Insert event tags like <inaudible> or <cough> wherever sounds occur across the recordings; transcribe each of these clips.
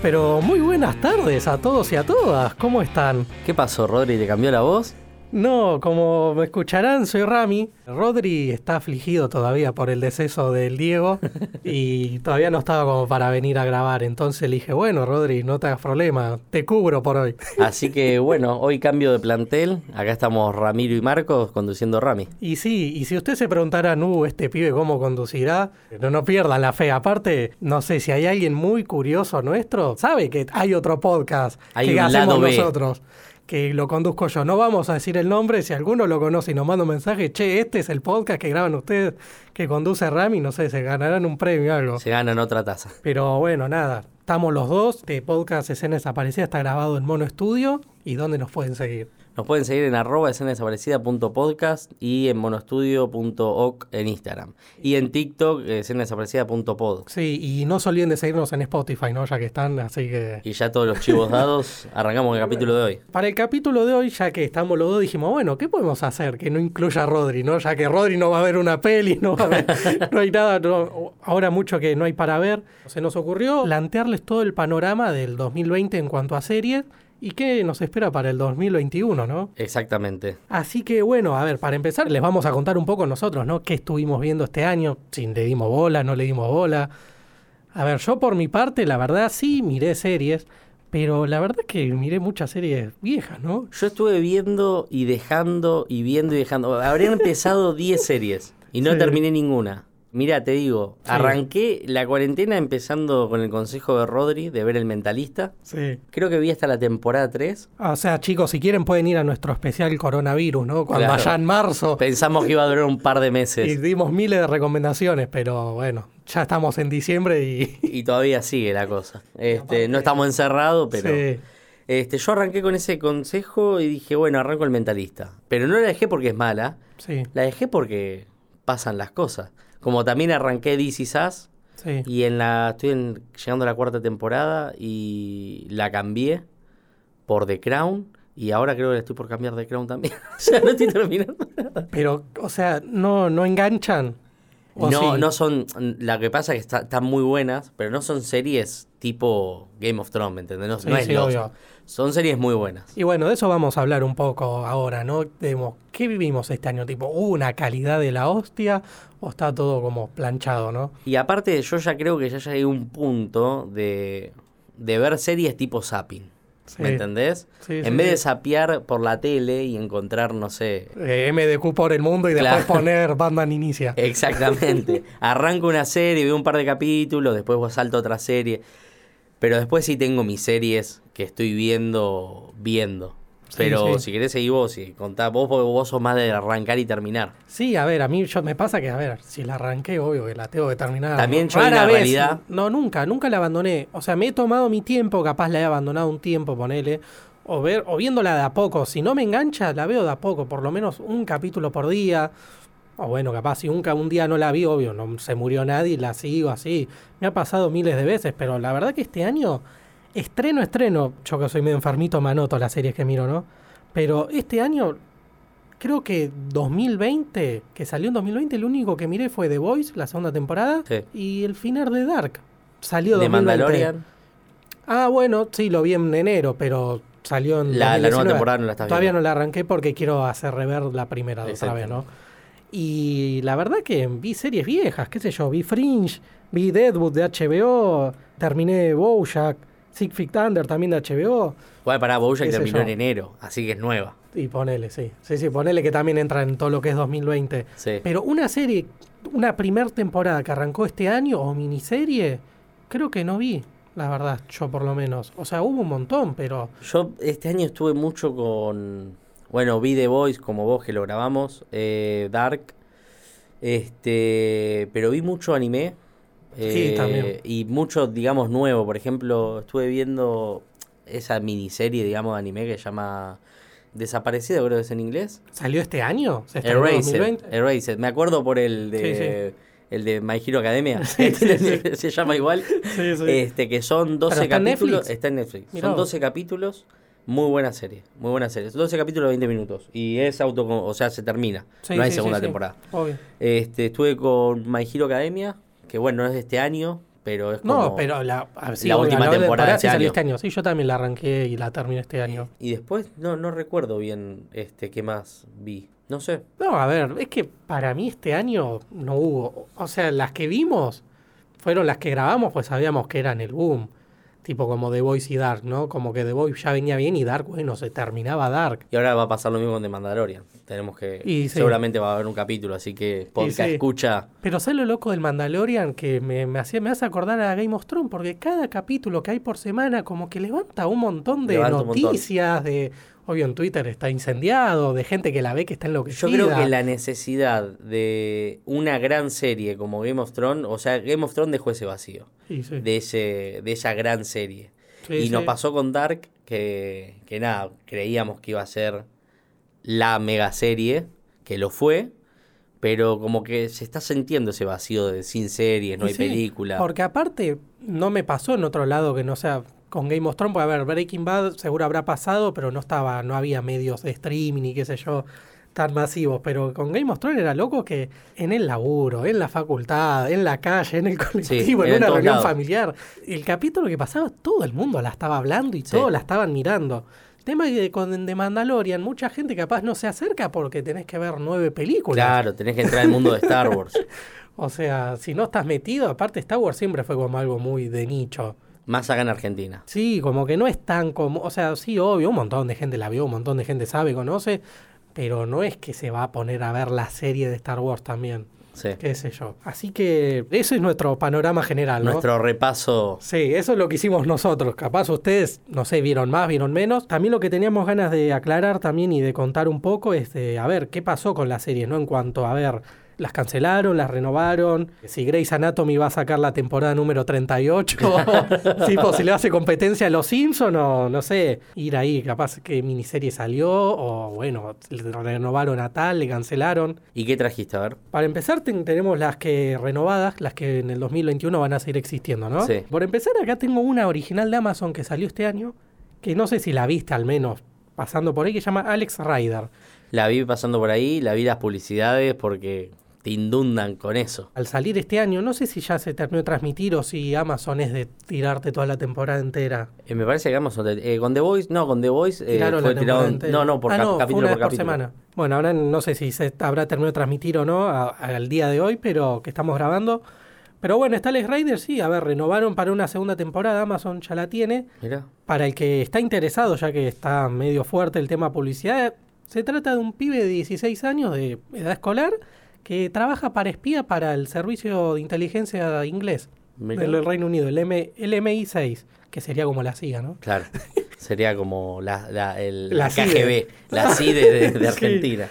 Pero muy buenas tardes a todos y a todas. ¿Cómo están? ¿Qué pasó, Rodri? ¿Te cambió la voz? No, como me escucharán, soy Rami. Rodri está afligido todavía por el deceso del Diego <laughs> y todavía no estaba como para venir a grabar. Entonces le dije, bueno, Rodri, no te hagas problema, te cubro por hoy. <laughs> Así que bueno, hoy cambio de plantel. Acá estamos Ramiro y Marcos conduciendo Rami. Y sí, y si usted se preguntara, uh, este pibe cómo conducirá, no, no pierdan la fe. Aparte, no sé si hay alguien muy curioso nuestro, sabe que hay otro podcast Hay que un hacemos lado B. nosotros. Que lo conduzco yo. No vamos a decir el nombre. Si alguno lo conoce y nos manda un mensaje, che, este es el podcast que graban ustedes, que conduce Rami, no sé, se ganarán un premio o algo. Se ganan otra taza. Pero bueno, nada. Estamos los dos. De podcast Escena Desaparecida está grabado en Mono Estudio. ¿Y dónde nos pueden seguir? Nos pueden seguir en arroba escenadesaparecida.podcast y en monostudio.oc en Instagram. Y en TikTok, escenadesaparecida.pod. Sí, y no se olviden de seguirnos en Spotify, ¿no? Ya que están, así que... Y ya todos los chivos dados, <laughs> arrancamos el capítulo de hoy. Para el capítulo de hoy, ya que estamos los dos, dijimos, bueno, ¿qué podemos hacer que no incluya a Rodri, no? Ya que Rodri no va a ver una peli, no va a ver, <laughs> no hay nada, no- ahora mucho que no hay para ver. Se nos ocurrió plantearles todo el panorama del 2020 en cuanto a series y qué nos espera para el 2021, ¿no? Exactamente. Así que bueno, a ver, para empezar les vamos a contar un poco nosotros, ¿no? ¿Qué estuvimos viendo este año? Si le dimos bola, no le dimos bola. A ver, yo por mi parte, la verdad sí miré series, pero la verdad es que miré muchas series viejas, ¿no? Yo estuve viendo y dejando y viendo y dejando. Habrían empezado <laughs> 10 series y no Sí. terminé ninguna. Mira, te digo, Sí. arranqué la cuarentena empezando con el consejo de Rodri de ver El Mentalista. Sí. Creo que vi hasta la temporada 3. O sea, chicos, si quieren pueden ir a nuestro especial coronavirus, ¿no? Cuando Claro. allá en marzo Pensamos que iba a durar un par de y meses dimos miles de recomendaciones, pero bueno, ya estamos en diciembre y... <laughs> y todavía sigue la cosa. Este, no estamos encerrados, pero Sí. este, yo arranqué con ese consejo y dije, bueno, arranco El Mentalista. Pero no la dejé porque es mala, Sí, la dejé porque pasan las cosas. Como también arranqué Is Us, sí. Y en la estoy en- llegando a la cuarta temporada y la cambié por The Crown y ahora creo que estoy por cambiar The Crown también. <laughs> o sea, no estoy terminando. Pero, o sea, no, no enganchan. ¿O No, sí? no son. La que pasa es que está- están muy buenas, pero no son series tipo Game of Thrones, ¿me entendés? No, Sí, no es sí, Lost. obvio. Son series muy buenas. Y bueno, de eso vamos a hablar un poco ahora, ¿no? Demos, ¿Qué vivimos este año? Tipo, ¿hubo una calidad de la hostia o está todo como planchado, no? Y aparte, yo ya creo que ya llegué a un punto de, de ver series tipo zapping. Sí. ¿Me entendés? Sí, en sí, vez de sapear por la tele y encontrar, no sé, Eh, MDQ por el mundo y Claro. después poner Batman Inicia. Exactamente. <laughs> Arranco una serie, veo un par de capítulos, después salto a otra serie. Pero después sí tengo mis series que estoy viendo, viendo. Pero sí. si querés seguir vos y contá, vos, porque vos sos más de arrancar y terminar. Sí, a ver, a mí yo, me pasa que, a ver, si la arranqué, obvio que la tengo que terminar. También yo Rara vez- realidad- No, nunca, nunca la abandoné. O sea, me he tomado mi tiempo, capaz la he abandonado un tiempo, ponele. O, ver, o viéndola de a poco. Si no me engancha, la veo de a poco, por lo menos un capítulo por día. O bueno, capaz si un, ca- un día no la vi, obvio, no se murió nadie y la sigo así. Me ha pasado miles de veces, pero la verdad que este año, estreno, estreno, yo que soy medio enfermito, me anoto las series que miro, ¿no? Pero este año, creo que 2020, que salió en 2020, lo único que miré fue The Voice, la segunda temporada, Sí. y el final de Dark. Salió De 2020. Mandalorian, Ah, bueno, sí, lo vi en enero, pero salió en la, la nueva 2019. temporada no la estás Todavía viendo. no la arranqué porque quiero hacer rever la primera otra vez, ¿no? Y la verdad que vi series viejas, qué sé yo, vi Fringe, vi Deadwood de HBO, terminé Bojack, Six Feet Under también de HBO, Igual para Bojack terminó yo. en enero, así que es nueva. y ponele, sí, sí, sí, ponele que también entra en todo lo que es 2020. Sí. Pero una serie, una primer temporada que arrancó este año o miniserie, creo que no vi, la verdad, yo por lo menos. O sea, hubo un montón, pero... Yo este año estuve mucho con. Bueno, vi The Voice como vos que lo grabamos. eh, Dark. Este. Pero vi mucho anime. Sí, eh, también. Y mucho, digamos, nuevo. Por ejemplo, estuve viendo esa miniserie, digamos, de anime que se llama Desaparecido, creo que es en inglés. ¿Salió este año? ¿Se estrenó en Erased. 2020? Erased. Me acuerdo por el de. Sí, sí. El de My Hero Academia. <laughs> Sí, sí, <laughs> sí. se llama igual. Sí, sí. Este, que son 12 Pero está en capítulos. Está en Netflix. Mirá son vos. 12 capítulos. Muy buena serie. Muy buena serie. 12 capítulos de 20 minutos. Y es auto. O sea, se termina. Sí, no hay sí, segunda sí, temporada. Obvio. Este, estuve con My Hero Academia. Que bueno, no es de este año. pero es como... No, pero la, la última temporada de este año. este año. Sí, yo también la arranqué y la terminé este año. Y después no, no recuerdo bien este qué más vi. No sé. No, a ver, es que para mí este año no hubo. O sea, las que vimos fueron las que grabamos, pues sabíamos que eran el boom. Tipo como The Voice y Dark, ¿no? Como que The Voice ya venía bien y Dark, bueno, se terminaba Dark. Y ahora va a pasar lo mismo con The Mandalorian. Tenemos que... Y sí. Seguramente va a haber un capítulo, así que podcast sí. escucha... Pero ¿sabes lo loco del Mandalorian? Que me, me, hacía, me hace acordar a Game of Thrones, porque cada capítulo que hay por semana como que levanta un montón de Levanta un montón. noticias, de... Obvio en Twitter está incendiado, de gente que la ve que está enloquecida. Yo creo que la necesidad de una gran serie como Game of Thrones, o sea, Game of Thrones dejó ese vacío Sí, sí. de ese de esa gran serie. Sí, y nos pasó con Dark que, que nada, creíamos que iba a ser la mega serie, que lo fue, pero como que se está sintiendo ese vacío de sin series, no Y hay sí, película. Porque aparte, no me pasó en otro lado que no sea con Game of Thrones, porque a ver, Breaking Bad seguro habrá pasado, pero no estaba, no había medios de streaming y qué sé yo tan masivos, pero con Game of Thrones era loco que en el laburo, en la facultad, en la calle, en el colectivo, en en una reunión familiar, el capítulo que pasaba, todo el mundo la estaba hablando y Sí. todos la estaban mirando. El tema es que con The Mandalorian mucha gente capaz no se acerca porque tenés que ver nueve películas. Claro, tenés que entrar al mundo de Star Wars. <laughs> O sea, si no estás metido, aparte Star Wars siempre fue como algo muy de nicho. Más acá en Argentina. Sí, como que no es tan como, o sea, sí, obvio, un montón de gente la vio, un montón de gente sabe, conoce, pero no es que se va a poner a ver la serie de Star Wars también, Sí. qué sé yo. Así que ese es nuestro panorama general, ¿no? Nuestro repaso. Sí, eso es lo que hicimos nosotros. Capaz ustedes, no sé, vieron más, vieron menos. También lo que teníamos ganas de aclarar también y de contar un poco es de, a ver, qué pasó con la serie, ¿no? En cuanto a ver, las cancelaron, las renovaron, si Grey's Anatomy va a sacar la temporada número 38, <laughs> tipo, si le hace competencia a Los Simpsons o, no sé, ir ahí, capaz qué miniserie salió o, bueno, le renovaron a tal, le cancelaron. ¿Y qué trajiste? A ver. Para empezar, ten- tenemos las que renovadas, las que en el 2021 van a seguir existiendo, ¿no? Sí. Por empezar, acá tengo una original de Amazon que salió este año, que no sé si la viste al menos pasando por ahí, que se llama Alex Rider. La vi pasando por ahí, la vi las publicidades porque te inundan con eso. Al salir este año, no sé si ya se terminó de transmitir o si Amazon es de tirarte toda la temporada entera. Eh, me parece que Amazon, eh, con The Voice, no, con The Voice eh, Tiraron fue la tirado. No, no, por Ah, cap- no, capítulo una por capítulo. semana. Bueno, ahora no sé si se habrá terminado de transmitir o no a- al día de hoy, pero que estamos grabando. Pero bueno, está Alex Rider, sí, a ver, renovaron para una segunda temporada, Amazon ya la tiene. Mira, Para el que está interesado, ya que está medio fuerte el tema publicidad, se trata de un pibe de 16 años de edad escolar que trabaja para espía para el servicio de inteligencia inglés Mirá. del Reino Unido, el, M- el MI6, que sería como la CIA, ¿no? claro. Sería como la, la, el, La. KGB, la CIDE <laughs> de, de Sí. Argentina.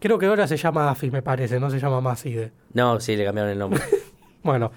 Creo que ahora se llama AFI, me parece, no se llama más CIDE. No, sí, le cambiaron el nombre. <laughs> Bueno,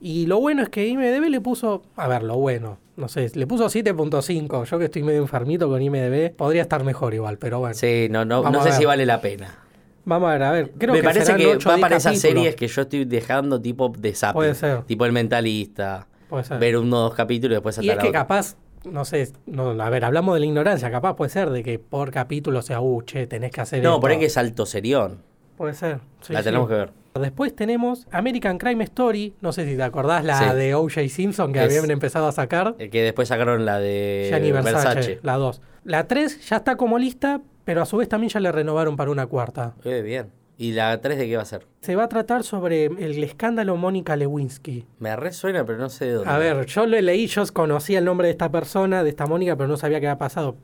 y lo bueno es que IMDB le puso, a ver, lo bueno, no sé, le puso 7.5. Yo que estoy medio enfermito con IMDB, podría estar mejor igual, pero bueno. Sí, no, no, no sé si vale la pena. Vamos a ver, a ver, creo me que parece que 8 o va 10 para esas series que yo estoy dejando tipo de zapping. Puede ser. Tipo el mentalista. Puede ser. Ver uno o dos capítulos y después Y saltar es a que capaz, no sé, no, a ver, hablamos de la ignorancia, capaz puede ser de que por capítulo sea, uh, che, tenés que hacer No, esto. por ahí que es alto serión. Puede ser. sí, la sí. tenemos que ver. Después tenemos American Crime Story, no sé si te acordás, la Sí. de O.J. Simpson que Es- habían empezado a sacar. El que después sacaron la de Gianni Versace, Versace. la 2. La 3 ya está como lista, pero a su vez también ya le renovaron para una cuarta. Eh, bien. ¿Y la 3 de qué va a ser? Se va a tratar sobre el escándalo Mónica Lewinsky. Me resuena, pero no sé de dónde. A ver, yo lo leí, yo conocía el nombre de esta persona, de esta Mónica, pero no sabía qué había pasado.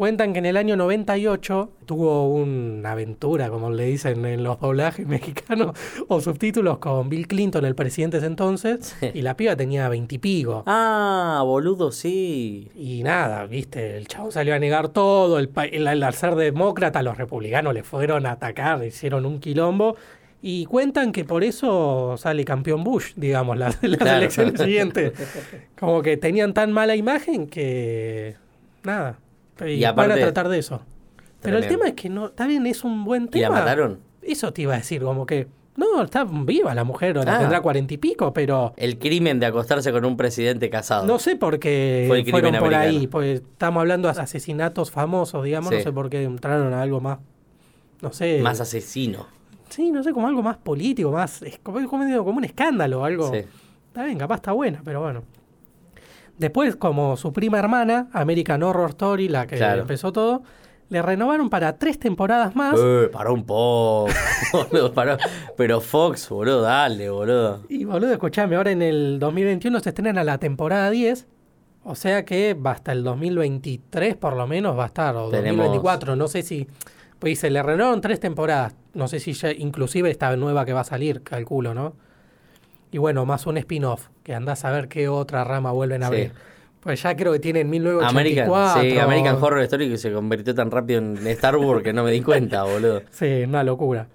Cuentan que en el año 98 tuvo una aventura, como le dicen en los doblajes <laughs> mexicanos, o subtítulos con Bill Clinton, el presidente de ese entonces, Sí. y la piba tenía veintipico. Ah, boludo, sí. Y nada, viste, el chavo salió a negar todo, el, pa- el- al ser demócrata los republicanos le fueron a atacar, hicieron un quilombo. Y cuentan que por eso sale campeón Bush, digamos, las, <laughs> las Claro. elecciones siguientes. <laughs> Como que tenían tan mala imagen que. Nada. Y, Y van a tratar de eso. Pero el tema es que no. Está bien, es un buen ¿Y tema. la mataron? Eso te iba a decir, como que. No, está viva la mujer, Ah. tendrá cuarenta y pico, pero. El crimen de acostarse con un presidente casado. No sé por qué Fue fueron por ahí, pues estamos hablando de asesinatos famosos, digamos, no sé por qué entraron a algo más, no sé, Más asesino. sí, no sé, como algo más político, más, es como, como, como un escándalo, algo, Sí. Está bien, capaz está buena, pero bueno. Después, como su prima hermana, American Horror Story, la que Claro. empezó todo, le renovaron para tres temporadas más. Eh, paró un poco. <laughs> boludo, paró. Pero Fox, boludo, dale, boludo. Y boludo, escuchame, ahora en el 2021 se estrena la temporada 10. O sea que va hasta el 2023 por lo menos va a estar, o Tenemos- 2024, no sé si... Pues se le renovaron tres temporadas, no sé si ya, inclusive esta nueva que va a salir, calculo, ¿no? Y bueno, más un spin-off, que andás a ver qué otra rama vuelven a Sí. abrir. Pues ya creo que tienen American, 1984. sí, American Horror Story que se convirtió tan rápido en Star Wars que no me di cuenta, <laughs> boludo. Sí, una locura.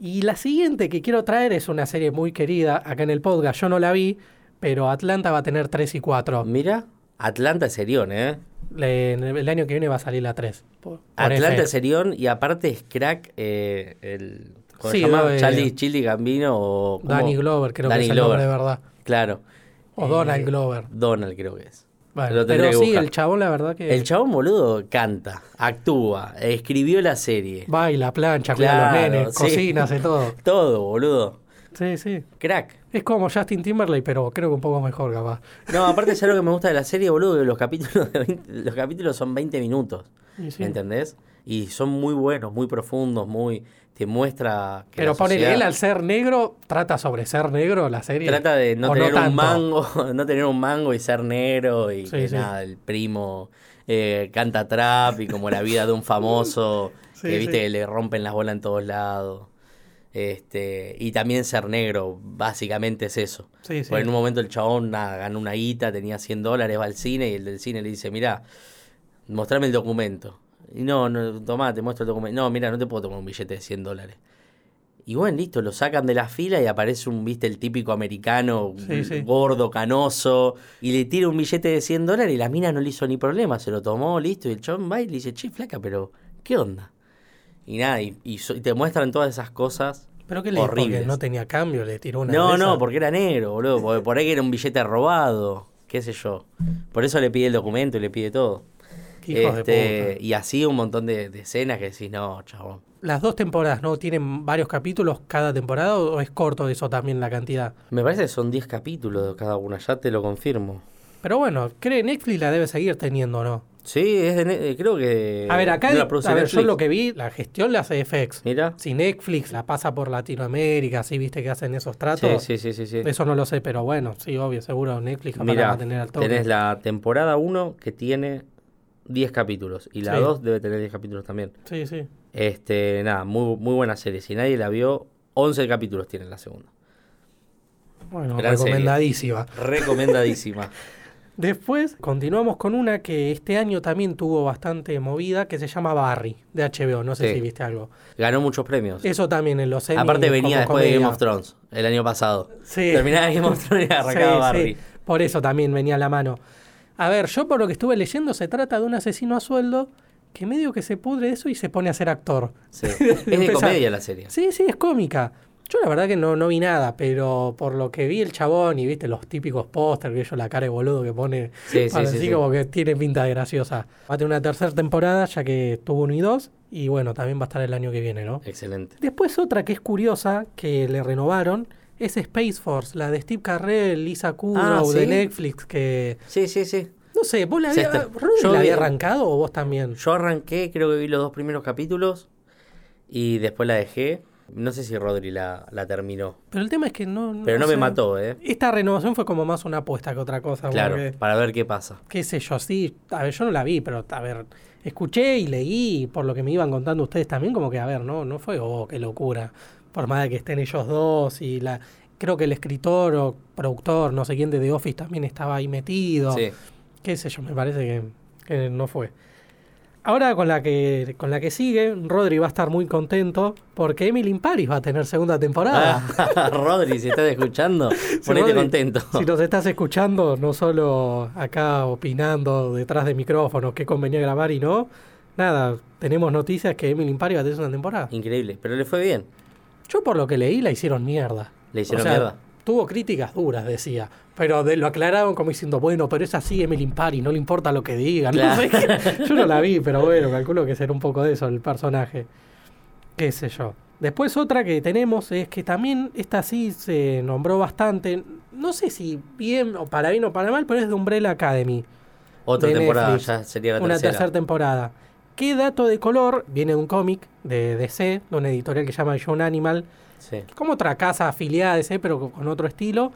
Y la siguiente que quiero traer es una serie muy querida acá en el podcast. Yo no la vi, pero Atlanta va a tener 3 y 4. Mira, Atlanta es serión, ¿eh? Le- el año que viene va a salir la 3. por- por Atlanta es serión y aparte es crack eh, el... ¿Cómo Sí, se llama? lo de- Charlie Chili Gambino o... ¿cómo? Danny Glover, creo Danny que es el nombre de verdad. Claro. O Eh, Donald Glover. Donald creo que es. Bueno, pero sí, el chabón, la verdad que El chabón boludo canta, actúa, escribió la serie. baila, plancha, cuida a Claro, los nenes, sí. cocina, hace todo. <laughs> Todo, boludo. Sí, sí. Crack. Es como Justin Timberlake, pero creo que un poco mejor, capaz. No, aparte es algo que me gusta de la serie, boludo, que los capítulos, de 20 los capítulos son 20 minutos. Sí. ¿Me entendés? Y son muy buenos, muy profundos, muy... Te muestra que Pero sociedad él al ser negro, trata sobre ser negro la serie. Trata de no ¿O tener un mango, <laughs> no tener un mango y ser negro y Sí, que sí. nada, el primo eh, canta trap y como la vida de un famoso <laughs> Sí, que viste le rompen las bolas en todos lados. Este, y también ser negro, básicamente es eso. Porque en un momento el chabón nada, ganó una guita, tenía 100 dólares, va al cine y el del cine le dice, mira, mostrame el documento. Y no, no, tomá, te muestro el documento. No, mira, no te puedo tomar un billete de 100 dólares. Y bueno, listo, lo sacan de la fila y aparece un, viste, el típico americano, Sí, sí. gordo, canoso, y le tira un billete de 100 dólares y la mina no le hizo ni problema, se lo tomó, listo, y el chabón va y le dice, che, flaca, pero, ¿qué onda? Y nada, y, y so- y te muestran todas esas cosas. Pero que le horribles. no tenía cambio, le tiró una No, no, porque era negro, boludo, porque por ahí que era un billete robado, qué sé yo. Por eso le pide el documento y le pide todo. Hijos de Este, puta. y así un montón de, de escenas que decís, no, chabón. Las dos temporadas, ¿no? ¿Tienen varios capítulos cada temporada o es corto eso también la cantidad? Me parece que son 10 capítulos cada una, ya te lo confirmo. Pero bueno, cree Netflix la debe seguir teniendo, ¿no? Sí, es de eh, creo que. A ver, acá, no la produce a ver, yo lo que vi, la gestión la hace FX. Mira. Si Netflix la pasa por Latinoamérica, sí, viste que hacen esos tratos. Sí, sí, sí, sí. Eso no lo sé, pero bueno, sí, obvio, seguro Netflix va a tener al toque. tenés la temporada 1 que tiene 10 capítulos. Y la Sí. 2 debe tener 10 capítulos también. Sí, sí. Este, nada, muy, muy buena serie. Si nadie la vio, 11 capítulos tiene la segunda. Bueno, Gran serie. recomendadísima. Recomendadísima. <laughs> Después continuamos con una que este año también tuvo bastante movida, que se llama Barry, de HBO. No sé Sí. si viste algo. Ganó muchos premios. Eso también en los Emmy Aparte venía después de. Game of Thrones, el año pasado. Sí. Terminaba Game of Thrones y arrancaba Sí, Barry. sí. Por eso también venía a la mano. A ver, yo por lo que estuve leyendo, se trata de un asesino a sueldo que medio que se pudre eso y se pone a ser actor. Sí. <laughs> Es de comedia la serie. Sí, sí, es cómica. Yo la verdad que no, no vi nada, pero por lo que vi el chabón y viste los típicos póster, que yo la cara de boludo que pone, Sí, sí, para sí, así sí. como que tiene pinta de graciosa. Va a tener una tercera temporada, ya que tuvo uno y dos, y bueno, también va a estar el año que viene, ¿no? Excelente. Después otra que es curiosa, que le renovaron, es Space Force, la de Steve Carell, Lisa Kudrow, Ah, de. Netflix, que... Sí, sí, sí. No sé, ¿vos la había, yo la había arrancado o vos también? Yo arranqué, creo que vi los dos primeros capítulos y después la dejé. No sé si Rodri la, la terminó. Pero el tema es que no... Pero no, me mató, ¿eh? Esta renovación fue como más una apuesta que otra cosa. Claro, porque- para ver qué pasa. qué sé yo, sí, a ver, yo no la vi, pero a ver, escuché y leí, por lo que me iban contando ustedes también, como que, a ver, no, no fue, oh, qué locura, por más de que estén ellos dos y la, creo que el escritor o productor, no sé quién de The Office también estaba ahí metido, Sí. qué sé yo, me parece que, que no fue. Ahora con la que con la que sigue, Rodri va a estar muy contento porque Emily in Paris va a tener segunda temporada. Ah, <laughs> Rodri, si estás escuchando, <laughs> ponete contento. Si nos estás escuchando, no solo acá opinando detrás de micrófonos qué convenía grabar y no, nada, tenemos noticias que Emily in Paris va a tener una temporada. Increíble, pero le fue bien. Yo por lo que leí la hicieron mierda. Le hicieron O sea, mierda. Tuvo críticas duras, decía. Pero de- lo aclararon como diciendo, bueno, pero es así Emily in Paris, no le importa lo que digan. <laughs> No sé. Yo no la vi, pero bueno, calculo que será un poco de eso el personaje. Qué sé yo. Después otra que tenemos es que también esta sí se nombró bastante, no sé si bien o para bien o para mal, pero es de Umbrella Academy. Otra temporada, Netflix. ya sería la una tercera. tercera temporada. ¿Qué dato de color? Viene de un cómic de DC, de una editorial que se llama Young Animal, Sí. como otra casa afiliada a DC, pero con otro estilo,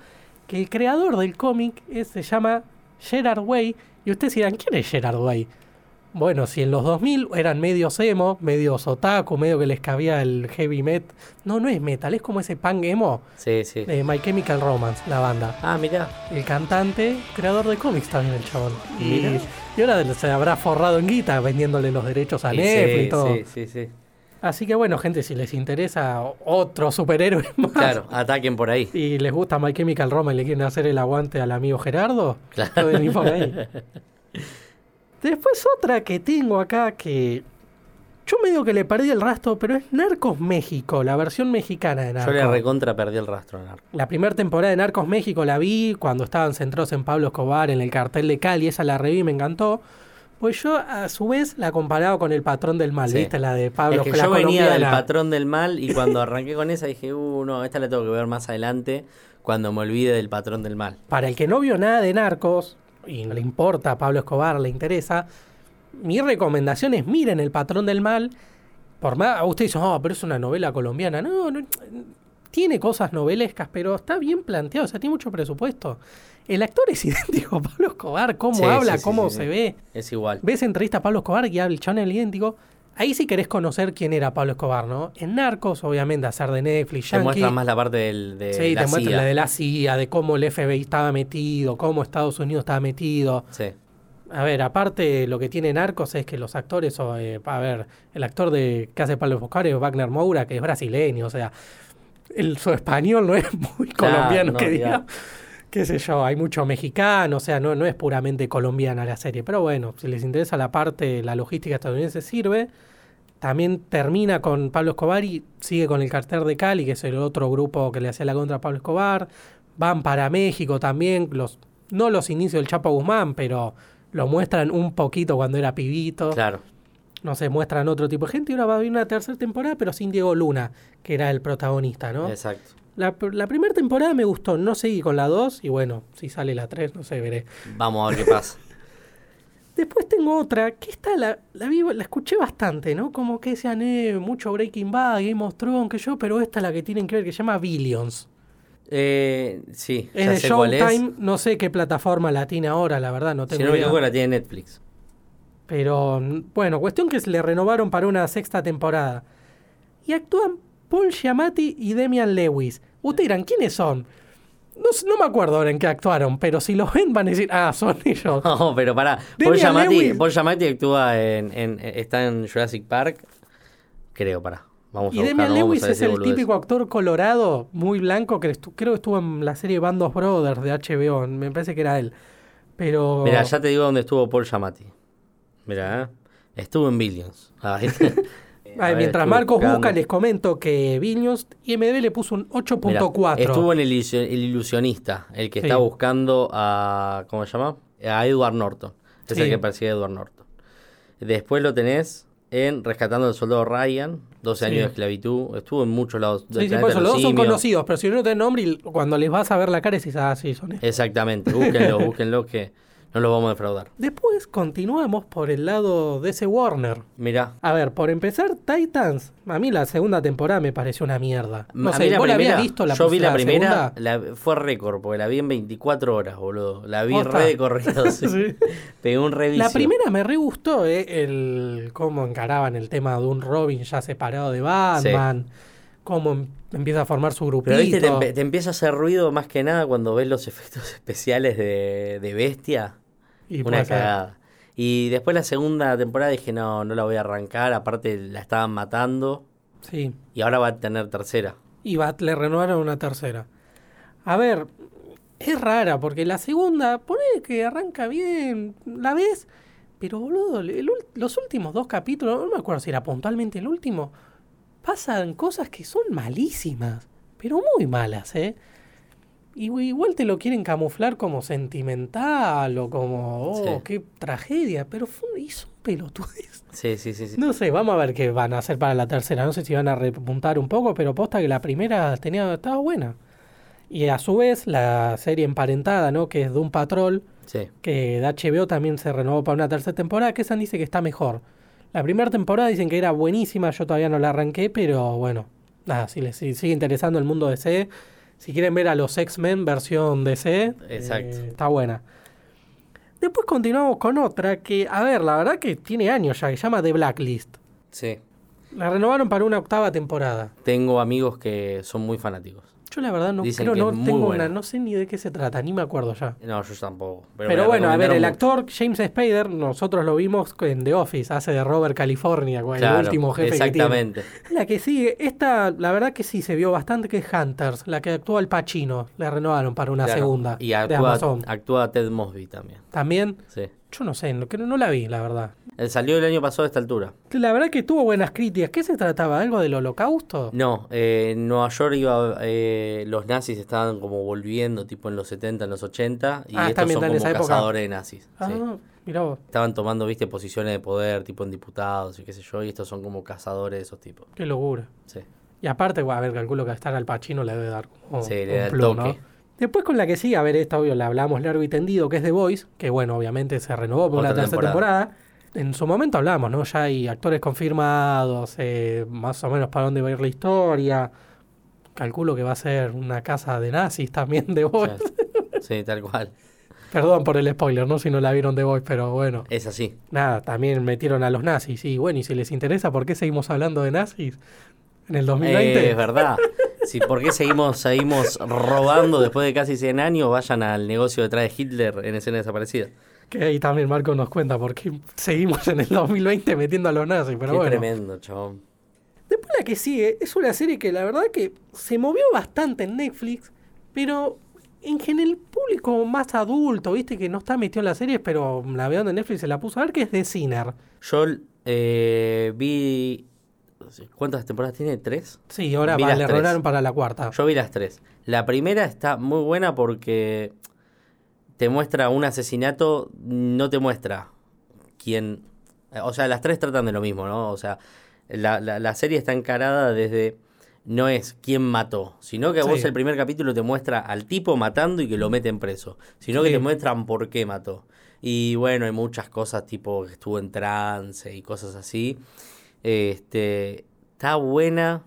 que el creador del cómic se llama Gerard Way, y ustedes dirán, ¿quién es Gerard Way? Bueno, si en los 2000 eran medio emo, medio otaku, medio que les cabía el heavy metal. No, no es metal, es como ese punk emo Sí, sí. de My Chemical Romance, la banda. Ah, mirá. El cantante, creador de cómics también el chabón. Y, ahora se habrá forrado en guita vendiéndole los derechos a Y Netflix sí, y todo. sí, sí, sí. Así que bueno, gente, si les interesa otro superhéroe <laughs> más Claro, ataquen por ahí. y les gusta My Chemical Romance y le quieren hacer el aguante al amigo Gerardo, Claro. pueden ir por ahí. <laughs> Después otra que tengo acá que yo medio que le perdí el rastro, pero es Narcos México, la versión mexicana de Yo Narcos. le recontra perdí el rastro a Narco. La primera temporada de Narcos México la vi cuando estaban centrados en Pablo Escobar, en el cartel de Cali, esa la reví y me encantó. Pues yo a su vez la comparaba con El Patrón del Mal, Sí. ¿viste? La de Pablo Es que yo venía del patrón del mal y cuando arranqué con esa dije, uh, no, esta la tengo que ver más adelante cuando me olvide del patrón del mal. Para el que no vio nada de Narcos y no le importa a Pablo Escobar, le interesa, mi recomendación es miren El Patrón del Mal. Por más, ustedes dicen, oh, pero es una novela colombiana. No, no, tiene cosas novelescas, pero está bien planteado, o sea, tiene mucho presupuesto. El actor es <laughs> idéntico a Pablo Escobar, cómo Sí, habla, sí, sí, cómo se ve. Es igual. Ves entrevista a Pablo Escobar y habla el chabón es idéntico. Ahí sí querés conocer quién era Pablo Escobar, ¿no? En Narcos, obviamente, hacer de Netflix, Te Yankee. muestra más la parte del, de Sí, la te la de la CIA, de cómo el FBI estaba metido, cómo Estados Unidos estaba metido. Sí. A ver, aparte lo que tiene Narcos es que los actores, o, eh, a ver, el actor de que hace Pablo Escobar es Wagner Moura, que es brasileño, o sea, el, su español no es <laughs> muy colombiano, no, que diga. Qué sé yo, hay mucho mexicano, o sea, no, no es puramente colombiana la serie. Pero bueno, si les interesa la parte, la logística estadounidense sirve. También termina con Pablo Escobar y sigue con el cartel de Cali, que es el otro grupo que le hacía la contra a Pablo Escobar. Van para México también, los, no los inicios del Chapo Guzmán, pero lo muestran un poquito cuando era pibito. Claro. No sé, muestran otro tipo de gente. Y ahora va a haber una tercera temporada, pero sin Diego Luna, que era el protagonista, ¿no? Exacto. La, la primera temporada me gustó, no seguí con la 2 y bueno, si sale la 3, no sé, veré. Vamos a ver qué pasa. <laughs> Después tengo otra, que esta la, la, vi- la escuché bastante, ¿no? Como que decían, eh, mucho Breaking Bad, Game of Thrones, que yo, pero esta es la que tienen que ver, que se llama Billions. Eh, sí, Es ya de sé cuál es. Showtime, no sé qué plataforma la tiene ahora, la verdad, no tengo Si no me equivoco, la tiene Netflix. Pero mm, bueno, cuestión que se le renovaron para una sexta temporada. Y actúan Paul Giamatti y Demian Lewis. Ustedes dirán, ¿quiénes son? No, me acuerdo ahora en qué actuaron, pero si los ven van a decir, ah, son <laughs> ellos. No, pero pará. Paul Giamatti. Paul Giamatti actúa en, en- Está en Jurassic Park. Creo, pará. Vamos a Y Demian Lewis es el típico actor colorado, muy blanco, que creo que estuvo en la serie Band of Brothers de HBO, me parece que era él. Pero... Mira, ya te digo dónde estuvo Paul Giamatti. Mira, ¿eh? estuvo en Billions. Ah, ¿viste? <laughs> Ay, mientras Marcos buscando. busca, les comento que Vilnius IMDb le puso un Mirá, 8.4. Estuvo en el, ilusio- el ilusionista, el que Sí. está buscando a. ¿Cómo se llama? A Edward Norton. Es Sí. el que persigue a Edward Norton. Después lo tenés en Rescatando al Soldado Ryan, 12 Sí. años de esclavitud. Estuvo en muchos lados. Sí, sí, por eso los dos son conocidos, pero si no tienen nombre, y cuando les vas a ver la cara, decís, ah, sí, son estos. Exactamente, búsquenlo, <laughs> búsquenlo que no los vamos a defraudar. Después continuamos por el lado de ese Warner. Mirá, A ver, por empezar, Titans. A mí la segunda temporada me pareció una mierda. No a sé, mí la ¿vos la primera, habías visto la yo vi la, primera, la- fue récord, porque la vi en 24 horas, boludo. La vi Posta. re de corrido, sí. <laughs> Sí. Pegué un reviso. La primera me re gustó, eh, el cómo encaraban el tema de un Robin ya separado de Batman, cómo em- empieza a formar su grupito. Pero viste, te, te empieza a hacer ruido más que nada cuando ves los <laughs> efectos especiales de, de Bestia. Y Una cagada. Y después la segunda temporada dije, no, no la voy a arrancar. Aparte la estaban matando. Sí. Y ahora va a tener tercera. Y va- le renovaron una tercera. A ver, es rara porque la segunda, pone que arranca bien, la ves, pero boludo, el los últimos dos capítulos, no me acuerdo si era puntualmente el último, pasan cosas que son malísimas, pero muy malas, ¿eh? Y igual te lo quieren camuflar como sentimental o como, oh, Sí. qué tragedia, pero fue, hizo un pelotudez. <laughs> Sí, sí, sí. sí. No sé, vamos a ver qué van a hacer para la tercera. No sé si van a repuntar un poco, pero posta que la primera tenía, estaba buena. Y a su vez, la serie emparentada, ¿no? Que es Doom Patrol, Sí. que de HBO también se renovó para una tercera temporada, que esa dice que está mejor. La primera temporada dicen que era buenísima, yo todavía no la arranqué, pero bueno, nada, si les si- sigue interesando el mundo DC, si quieren ver a los X-Men versión DC, Exacto. eh, está buena. Después continuamos con otra que, a ver, la verdad que tiene años ya, que se llama The Blacklist. Sí. La renovaron para una octava temporada. Tengo amigos que son muy fanáticos. Yo la verdad no Dicen creo, no tengo buena. una, no sé ni de qué se trata, ni me acuerdo ya. No, yo tampoco. Pero, la bueno, a ver, el actor James Spader, nosotros lo vimos en The Office, hace de Robert California, Claro, el último jefe que tiene. Exactamente. La que sigue, esta, la verdad que sí se vio bastante, que es Hunters, la que actúa el Pacino, le renovaron para una Claro. segunda Y de actúa, Amazon. actúa Ted Mosby también. También, Sí. yo no sé, no, no la vi, la verdad. Él salió el año pasado a esta altura. La verdad que tuvo buenas críticas. ¿Qué se trataba? ¿Algo del holocausto? No, eh, en Nueva York iba, eh, los nazis estaban como volviendo, tipo en los 70, en los 80, y Ah, estos son en como esa época. cazadores de nazis. Ah, sí. mirá vos, Estaban tomando, viste, posiciones de poder, tipo en diputados y qué sé yo, y estos son como cazadores de esos tipos. qué locura. Sí. Y aparte, bueno, a ver, calculo que estar al Pacino le debe dar como Sí, le un el toque. ¿no? Después con la que sigue, a ver, esta obvio la hablamos largo y tendido, que es The Voice, que bueno, obviamente se renovó por una Otra tercera temporada. En su momento hablamos, ¿no? Ya hay actores confirmados, eh, más o menos para dónde va a ir la historia. Calculo que va a ser una casa de nazis también The Voice. Sí, sí, tal cual. Perdón por el spoiler, ¿no? Si no la vieron The Voice, pero bueno. Es así. Nada, también metieron a los nazis. Y bueno, y si les interesa, ¿por qué seguimos hablando de nazis en el 2020? Eh, es verdad. Si, ¿Por qué seguimos, seguimos robando después de casi 100 años? Vayan al negocio detrás de Hitler en escena desaparecida. Que ahí también Marco nos cuenta por qué seguimos en el 2020 metiendo a los nazis, pero Qué bueno. tremendo, chabón. Después la que sigue es una serie que la verdad que se movió bastante en Netflix, pero en general el público más adulto, viste, que no está metido en las series, pero la veo de Netflix se la puso a ver, que es The Sinner. Yo eh, vi. ¿Cuántas temporadas tiene? ¿Tres? Sí, ahora va, le tres. rogaron para la cuarta. Yo vi las tres. La primera está muy buena porque te muestra un asesinato, no te muestra quién. O sea, las tres tratan de lo mismo, ¿no? O sea, la, la, la serie está encarada desde. No es quién mató, sino que a vos el primer capítulo te muestra al tipo matando y que lo meten preso, sino que te muestran por qué mató. Y bueno, hay muchas cosas tipo que estuvo en trance y cosas así. Este, está buena,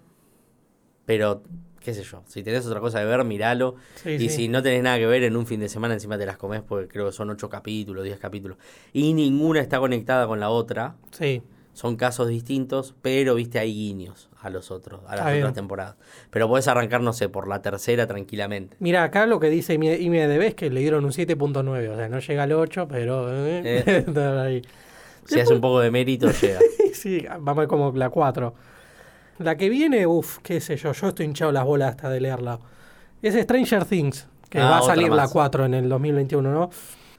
pero qué sé yo, si tenés otra cosa de ver, miralo. Sí, y sí. si no tenés nada que ver, en un fin de semana encima te las comés porque creo que son ocho capítulos, 10 capítulos. Y ninguna está conectada con la otra. Sí. Son casos distintos, pero viste, hay guiños a los otros, a las bien. otras temporadas. Pero podés arrancar, no sé, por la tercera tranquilamente. Mira, acá lo que dice IMDB es que le dieron un 7.9, o sea, no llega al 8, pero... eh, Eh. <laughs> ahí. Si hace un poco de mérito, llega. <laughs> Sí, vamos a ver como la 4. La que viene, uff, qué sé yo, yo estoy hinchado las bolas hasta de leerla. Es Stranger Things, que Ah, va a salir la más. 4 en el 2021, ¿no?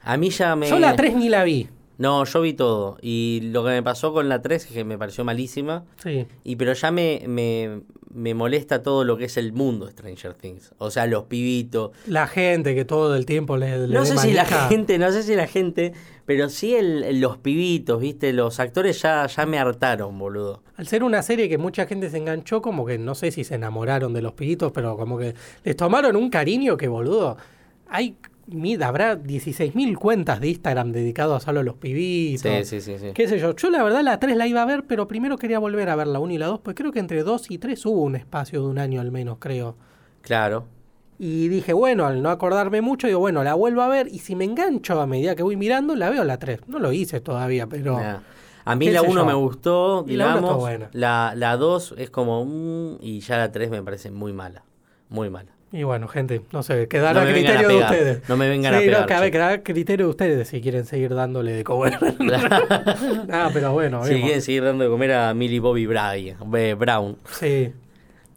A mí ya me... Yo la 3 ni la vi. No, yo vi todo. Y lo que me pasó con la 3 es que me pareció malísima. Sí. Y pero ya me, me, me molesta todo lo que es el mundo de Stranger Things. O sea, los pibitos. La gente que todo el tiempo le, le No sé si la gente, no sé si la gente, pero sí el- los pibitos, ¿viste? Los actores ya, ya me hartaron, boludo. Al ser una serie que mucha gente se enganchó, como que no sé si se enamoraron de los pibitos, pero como que les tomaron un cariño que, boludo, hay... Mira, habrá 16.000 cuentas de Instagram dedicadas solo a los pibitos. Sí, sí, sí, sí. qué sé yo. Yo la verdad la 3 la iba a ver, pero primero quería volver a ver la 1 y la 2, pues creo que entre 2 y 3 hubo un espacio de un año al menos, creo. Claro. Y dije, bueno, al no acordarme mucho, digo, bueno, la vuelvo a ver y si me engancho a medida que voy mirando, la veo la 3. No lo hice todavía, pero... Nah. A mí la sé 1 yo. me gustó, Y la uno está digamos. buena. La, la 2 es como... mm, y ya la 3 me parece muy mala. Muy mala. Y bueno, gente, no sé, quedará No a a criterio de ustedes. no me vengan a Sí, pegar, No, che. quedará a criterio de ustedes si quieren seguir dándole de comer. <laughs> <laughs> ah, pero bueno, Si quieren seguir dando de comer a Millie Bobby eh, Brown. Sí.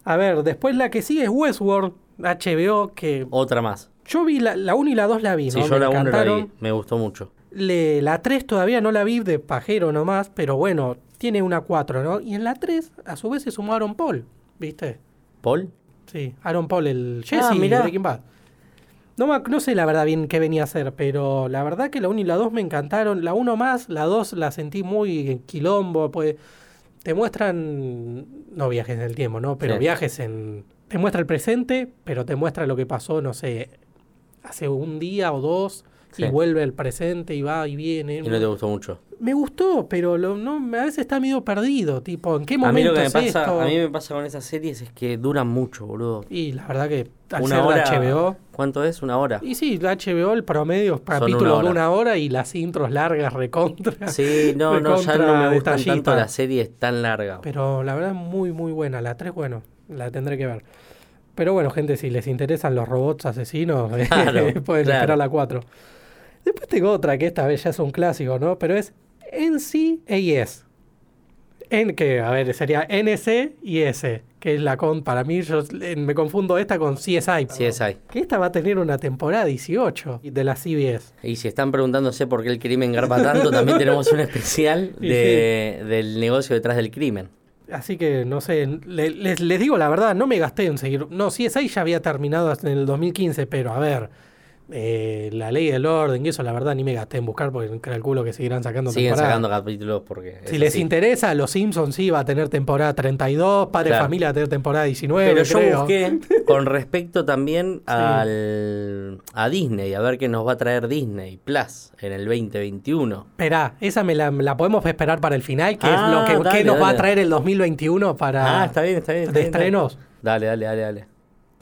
A ver, después la que sigue es Westworld, HBO, que Otra más. yo vi la, la 1 y la 2 la vi, Sí, ¿no? yo Me la 1 la vi. Me gustó mucho. Le- la 3 todavía no la vi de pajero nomás, pero bueno, tiene una 4, ¿no? Y en la 3, a su vez, se sumó Aaron Paul, ¿viste? ¿Paul? Sí, Aaron Paul, el Jesse Ah, mirá. Breaking Bad. No, no sé la verdad bien qué venía a hacer, pero la verdad que la 1 y la 2 me encantaron. La 1 más, la 2 la sentí muy quilombo, pues te muestran, no viajes en el tiempo, ¿no? Pero Sí. viajes en... Te muestra el presente, pero te muestra lo que pasó, no sé, hace un día o dos, Sí. y vuelve al presente y va y viene. Y no te gustó mucho. Me gustó, pero lo, no, a veces está medio perdido, tipo, ¿en qué A momento mí lo que me pasa, esto? a mí me pasa con esas series es que duran mucho, boludo. Y la verdad que al Una ser hora. HBO... ¿Cuánto es? Una hora. Y sí, la HBO, el promedio es capítulos de una hora y las intros largas, recontra. <laughs> Sí, no, no, ya no me gustan tanto las series tan largas. Pero la verdad es muy, muy buena. La 3, bueno, la tendré que ver. Pero bueno, gente, si les interesan los robots asesinos, <laughs> Claro, pueden claro. esperar la 4. Después tengo otra que esta vez ya es un clásico, ¿no? Pero es NCAS. En que, a ver, sería NC y S, que es la con, para mí, yo eh, me confundo esta con CSI. perdón. CSI. Que esta va a tener una temporada 18 de la CBS. Y si están preguntándose por qué el crimen garpa tanto, también tenemos un especial <laughs> del negocio detrás del crimen. Así que no sé, le- les, les digo la verdad, no me gasté en seguir. No, CSI ya había terminado en el 2015, pero a ver, eh, la ley del orden y eso, la verdad, ni me gasté en buscar porque calculo que seguirán sacando Siguen temporada. sacando capítulos porque. Si es les así. interesa, Los Simpsons sí va a tener temporada 32, Padre Claro. Familia va a tener temporada 19. Pero yo busqué <laughs> con respecto también al, a Disney, a ver qué nos va a traer Disney Plus en el 2021. Esperá, esa me la, la podemos esperar para el final, que Ah, es lo que, dale, que nos va a traer el 2021 para Ah, está bien, está bien. está de bien, está bien. estrenos. Dale, dale, dale, dale.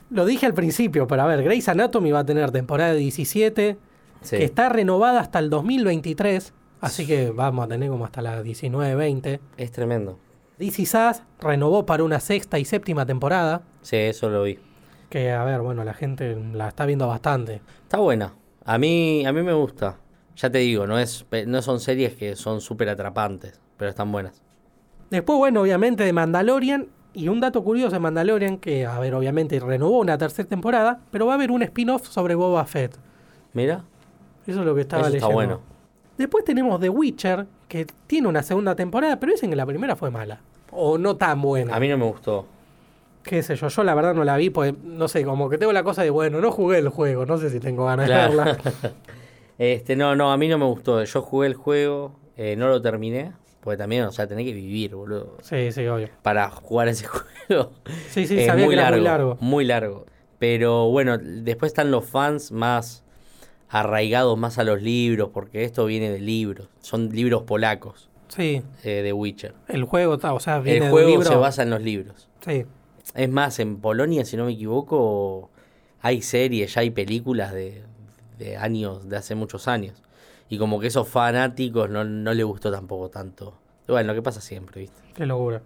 Lo dije al principio, pero a ver, Grey's Anatomy va a tener temporada 17, Sí. que está renovada hasta el 2023, así que vamos a tener como hasta la 19-20. Es tremendo. DC Sass renovó para una sexta y séptima temporada, Sí, eso lo vi. que a ver, bueno, la gente la está viendo bastante. Está buena. A mí, a mí me gusta. Ya te digo, no, es, no son series que son súper atrapantes, pero están buenas. Después, bueno, obviamente de Mandalorian, y un dato curioso de Mandalorian, que a ver, obviamente renovó una tercera temporada, pero va a haber un spin-off sobre Boba Fett. Mira, Eso es lo que estaba Eso está leyendo. bueno. Después tenemos The Witcher, que tiene una segunda temporada, pero dicen que la primera fue mala. O no tan buena. a mí no me gustó. Qué sé yo, yo la verdad no la vi, pues no sé, como que tengo la cosa de, bueno, no jugué el juego, no sé si tengo ganas Claro. de verla. <laughs> Este, no, no, a mí no me gustó. Yo jugué el juego, eh, no lo terminé, porque también, o sea, tenés que vivir, boludo. Sí, sí, obvio. Para jugar ese <laughs> juego. Sí, sí, es sabía muy que era largo, muy largo. Muy largo. Pero bueno, después están los fans más arraigados más a los libros, porque esto viene de libros. Son libros polacos Sí, eh, de Witcher. el juego, ta- o sea, viene El de juego libro. se basa en los libros. Sí, Es más, en Polonia, si no me equivoco, hay series, ya hay películas de, de años, de hace muchos años. Y como que esos fanáticos no, no le gustó tampoco tanto. Bueno, lo que pasa siempre, ¿viste? qué locura.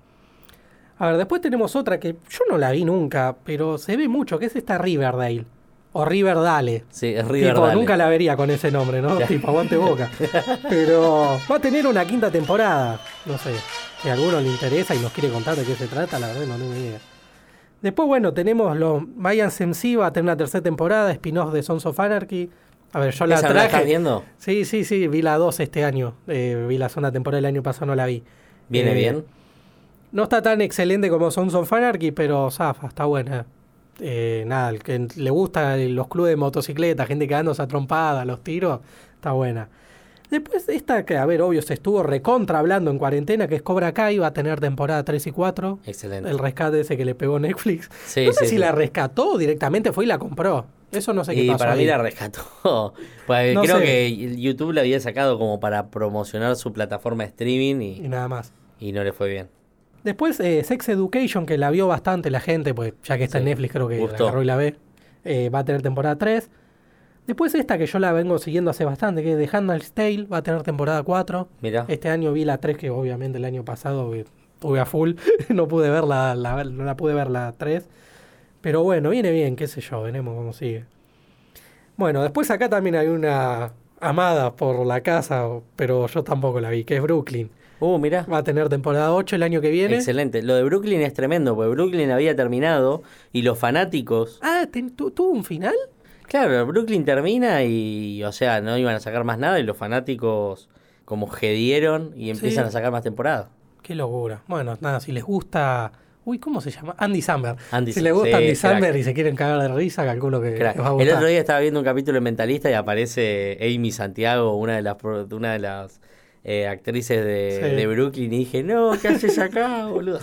A ver, después tenemos otra que yo no la vi nunca, pero se ve mucho, que es esta Riverdale. O Riverdale. Sí, es Tipo, Riverdale. nunca la vería con ese nombre, ¿no? <laughs> Tipo, aguante boca. Pero va a tener una quinta temporada. No sé. Si a alguno le interesa y nos quiere contar de qué se trata, la verdad no tengo idea. Después, bueno, tenemos los Mayans MC, va a tener una tercera temporada, spin-off de Sons of Anarchy. A ver, yo la ¿Esa la estás traje. viendo? Sí, sí, sí, vi la 2 este año. Eh, vi la segunda temporada el año pasado, no la vi. ¿Viene Eh, bien? No está tan excelente como Sons of Anarchy, pero zafa, está buena. Eh, nada, el que le gusta los clubes de motocicleta, gente quedándose atrompada, los tiros, está buena. Después esta que, a ver, obvio, se estuvo recontra hablando en cuarentena, que es Cobra Kai, va a tener temporada 3 y 4. Excelente. El rescate ese que le pegó Netflix. Sí, no sé sí, si sí. la rescató directamente fue y la compró. Eso no sé qué Y pasó. para mí la rescató. <laughs> Pues No creo sé. que YouTube la había sacado como para promocionar su plataforma de streaming Y y, nada más. y no le fue bien. Después eh, Sex Education, que la vio bastante la gente, pues ya que está en Netflix creo que la gustó. agarró y la ve. Eh, va a tener temporada 3. Después esta que yo la vengo siguiendo hace bastante, que es The Handmaid's Tale, va a tener temporada 4. Mira, Este año vi la 3, que obviamente el año pasado eh, estuve a full, <laughs> no pude ver la, la- no la pude ver la 3. Pero bueno, viene bien, qué sé yo, veremos cómo sigue. Bueno, después acá también hay una amada por la casa, pero yo tampoco la vi, que es Brooklyn. uh, mira. Va a tener temporada 8 el año que viene. Excelente. Lo de Brooklyn es tremendo, porque Brooklyn había terminado y los fanáticos. Ah, ¿tuvo un final? Claro, Brooklyn termina y, o sea, no iban a sacar más nada y los fanáticos como jedieron y empiezan Sí. a sacar más temporadas. Qué locura. Bueno, nada, si les gusta Uy, ¿cómo se llama? Andy Samberg. Andy si le gusta sí, Andy. Samberg y se quieren cagar de risa, calculo que les va a El gustar. otro día estaba viendo un capítulo de Mentalista y aparece Amy Santiago, una de las, una de las eh, actrices de, Sí. de Brooklyn, y dije, no, ¿qué haces acá, <laughs> boludo?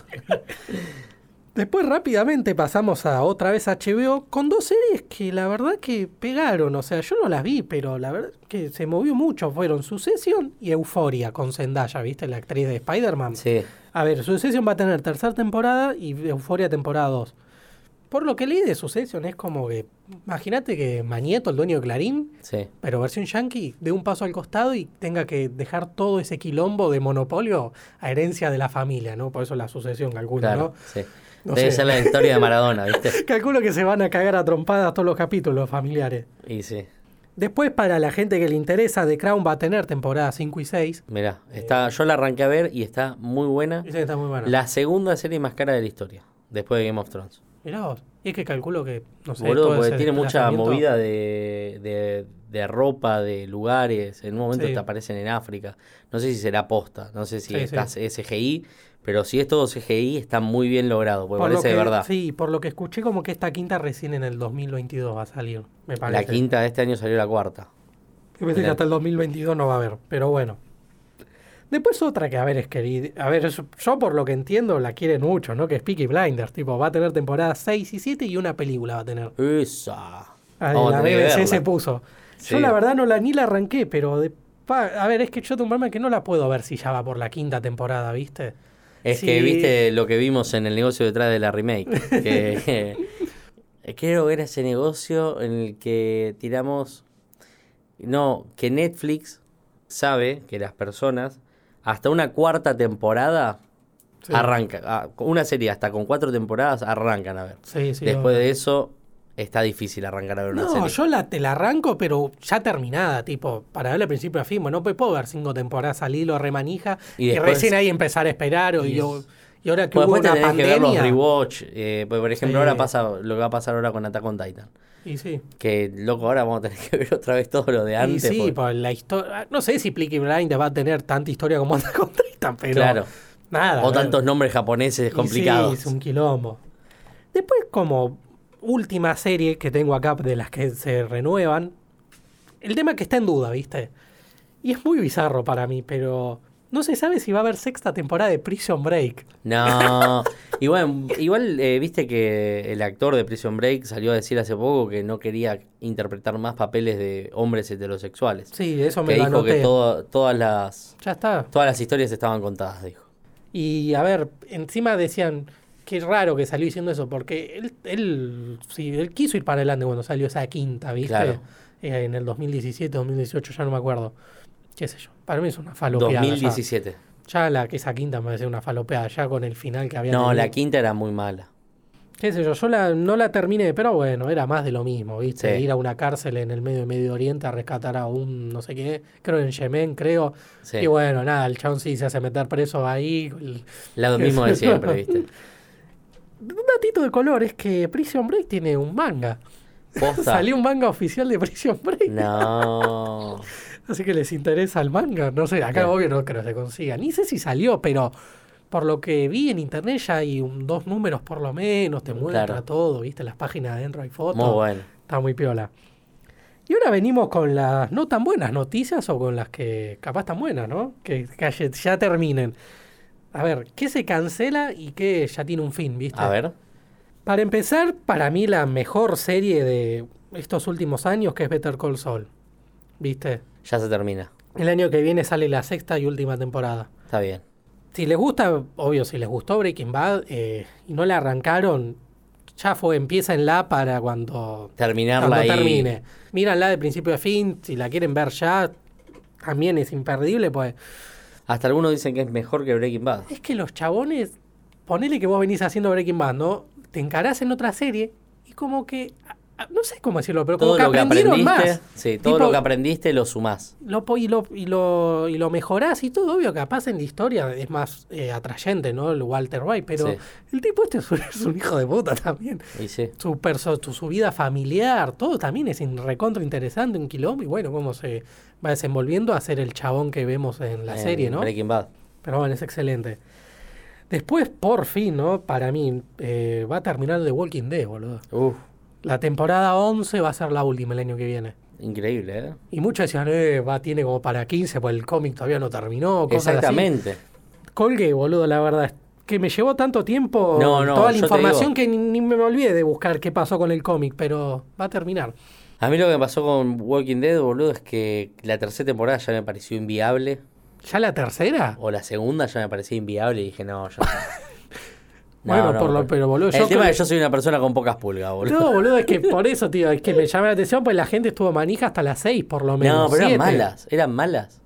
Después rápidamente pasamos a otra vez HBO con dos series que la verdad que pegaron. O sea, yo no las vi, pero la verdad que se movió mucho. Fueron Succession y Euforia con Zendaya, ¿viste? La actriz de Spider-Man. Sí, A ver, Succession va a tener tercera temporada y Euforia temporada 2. Por lo que leí de Succession es como que, imagínate que Manieto, el dueño de Clarín, sí. pero versión yankee, dé un paso al costado y tenga que dejar todo ese quilombo de monopolio a herencia de la familia, ¿no? Por eso la sucesión, calculo, Claro, ¿no? sí. No Debe sé. ser la historia de Maradona, ¿viste? <laughs> Calculo que se van a cagar a trompadas todos los capítulos familiares. Y sí. Después, para la gente que le interesa, The Crown va a tener temporadas 5 y 6. Mirá, está, yo la arranqué a ver y está muy buena. Dicen que está muy buena. La segunda serie más cara de la historia, después de Game of Thrones. Mirá vos. Y es que calculo que, no sé, Boludo, todo porque ese tiene mucha movida de, de, de ropa, de lugares. En un momento Sí. te aparecen en África. No sé si será posta, no sé si Sí, está CGI, pero si es todo CGI está muy bien logrado, porque Por lo parece de que- verdad. Sí, por lo que escuché, como que esta quinta recién en el 2022 va a salir, me la parece. quinta de este año salió la cuarta. Yo pensé que la- hasta el 2022 no va a haber, pero bueno. Después otra que, a ver, es que, a ver, yo, por lo que entiendo la quieren mucho, ¿no? Que es Peaky Blinders, tipo, va a tener temporadas 6 y 7 y una película va a tener. Esa. Vamos la BBC se puso. Yo la verdad no la ni la arranqué, pero de, pa- a ver, es que yo tengo un problema que no la puedo ver si ya va por la quinta temporada, ¿viste? Es Sí. que viste lo que vimos en el negocio detrás de la remake. Que <laughs> <laughs> quiero ver ese negocio en el que tiramos. No, que Netflix sabe que las personas, hasta una cuarta temporada, Sí. arrancan. ah, Una serie hasta con cuatro temporadas arrancan a ver. Sí, sí. Después de eso, está difícil arrancar a ver una No, serie. yo la, te la arranco, pero ya terminada, tipo, para verla al principio a fin. Bueno, pues puedo ver cinco temporadas al hilo, remanija, Y y, después- recién ahí empezar a esperar. O, y, yo- y ahora que Pues hubo una tenés que ver los pandemia. rewatch. eh, pues, por ejemplo, Sí. ahora pasa lo que va a pasar ahora con Attack on Titan. y sí. Que, loco, ahora vamos a tener que <laughs> ver otra vez todo lo de Y antes. sí, porque- pues la historia. No sé si Peaky Blinders va a tener tanta historia como <laughs> Attack on Titan, pero. Claro. Nada. O tantos nombres japoneses Y complicados. Sí, es un quilombo. Después, como última serie que tengo acá de las que se renuevan, el tema que está en duda, ¿viste? Y es muy bizarro para mí, pero no se sabe si va a haber sexta temporada de Prison Break. No. <laughs> igual, igual eh, viste que el actor de Prison Break salió a decir hace poco que no quería interpretar más papeles de hombres heterosexuales. Sí, eso me que lo dijo anoté. que todo- todas las Ya está. todas las historias estaban contadas, dijo. Y a ver, encima decían que raro que salió diciendo eso, porque él, él, sí, él quiso ir para adelante cuando salió esa quinta, ¿viste? Claro. Eh, en el 2017, 2018, ya no me acuerdo. Qué sé yo. Para mí es una falopeada. ya. 2017. Ya la que esa quinta me parece una falopeada, ya con el final que había. No, tenido. la quinta era muy mala. Qué sé yo, yo la, no la terminé, pero bueno, era más de lo mismo, ¿viste? Sí. Ir a una cárcel en el medio de Medio Oriente a rescatar a un no sé qué, creo en Yemen, creo. Sí. Y bueno, nada, el chabón sí se hace meter preso ahí. el- Lo mismo de siempre, <laughs> ¿viste? Un datito de color es que Prison Break tiene un manga. <laughs> Salió un manga oficial de Prison Break. No. <laughs> Así que les interesa el manga. No sé, acá Sí. obvio no creo que se consiga. Ni sé si salió, pero por lo que vi en internet ya hay un- dos números por lo menos. Te muestra Claro. todo, ¿viste? Las páginas adentro hay fotos. Muy bueno. Está muy piola. Y ahora venimos con las no tan buenas noticias o con las que capaz tan buenas, ¿no? Que, ya terminen. A ver, ¿qué se cancela y qué ya tiene un fin, viste? A ver. Para empezar, para mí la mejor serie de estos últimos años que es Better Call Saul. ¿Viste? Ya se termina. El año que viene sale la sexta y última temporada. Está bien. Si les gusta, obvio, si les gustó Breaking Bad eh, y no la arrancaron, ya fue, empieza en la para cuando, Terminarla cuando termine. Míranla de principio a fin, si la quieren ver ya, también es imperdible, pues Hasta algunos dicen que es mejor que Breaking Bad. es que los chabones, ponele que vos venís haciendo Breaking Bad, ¿no? Te encarás en otra serie y como que, no sé cómo decirlo, pero como Todo que lo que aprendiste, más. sí, todo Tipo, lo que aprendiste lo sumás. lo, y, lo, y, lo, y lo mejorás y todo, obvio, capaz en la historia es más eh, atrayente, ¿no? El Walter White, pero Sí. el tipo este <laughs> es un, es un hijo de puta también. Y sí. Su, perso- su vida familiar, todo también es in- recontra interesante, un quilombo, y bueno, cómo se va desenvolviendo a ser el chabón que vemos en la en serie, ¿no? Breaking Bad. Pero bueno, es excelente. Después, por fin, ¿no? Para mí, eh, va a terminar The Walking Dead, boludo. Uf, La temporada 11 va a ser la última el año que viene. increíble, ¿eh? Y muchos decían, eh, va, tiene como para 15, pues el cómic todavía no terminó. Cosas así. Exactamente. Colgué, boludo, la verdad. Que me llevó tanto tiempo No, no, toda la información que ni, ni me olvidé de buscar qué pasó con el cómic, pero va a terminar. A mí lo que me pasó con Walking Dead, boludo, es que la tercera temporada ya me pareció inviable. ¿Ya la tercera? O la segunda ya me parecía inviable y dije, no, ya. <laughs> No, bueno, no, por lo, pero boludo, El yo tema creo- es que yo soy una persona con pocas pulgas, boludo. No, boludo, es que <laughs> por eso, tío, es que me llama la atención, pues la gente estuvo manija hasta las 6 por lo menos. No, pero eran malas, eran malas.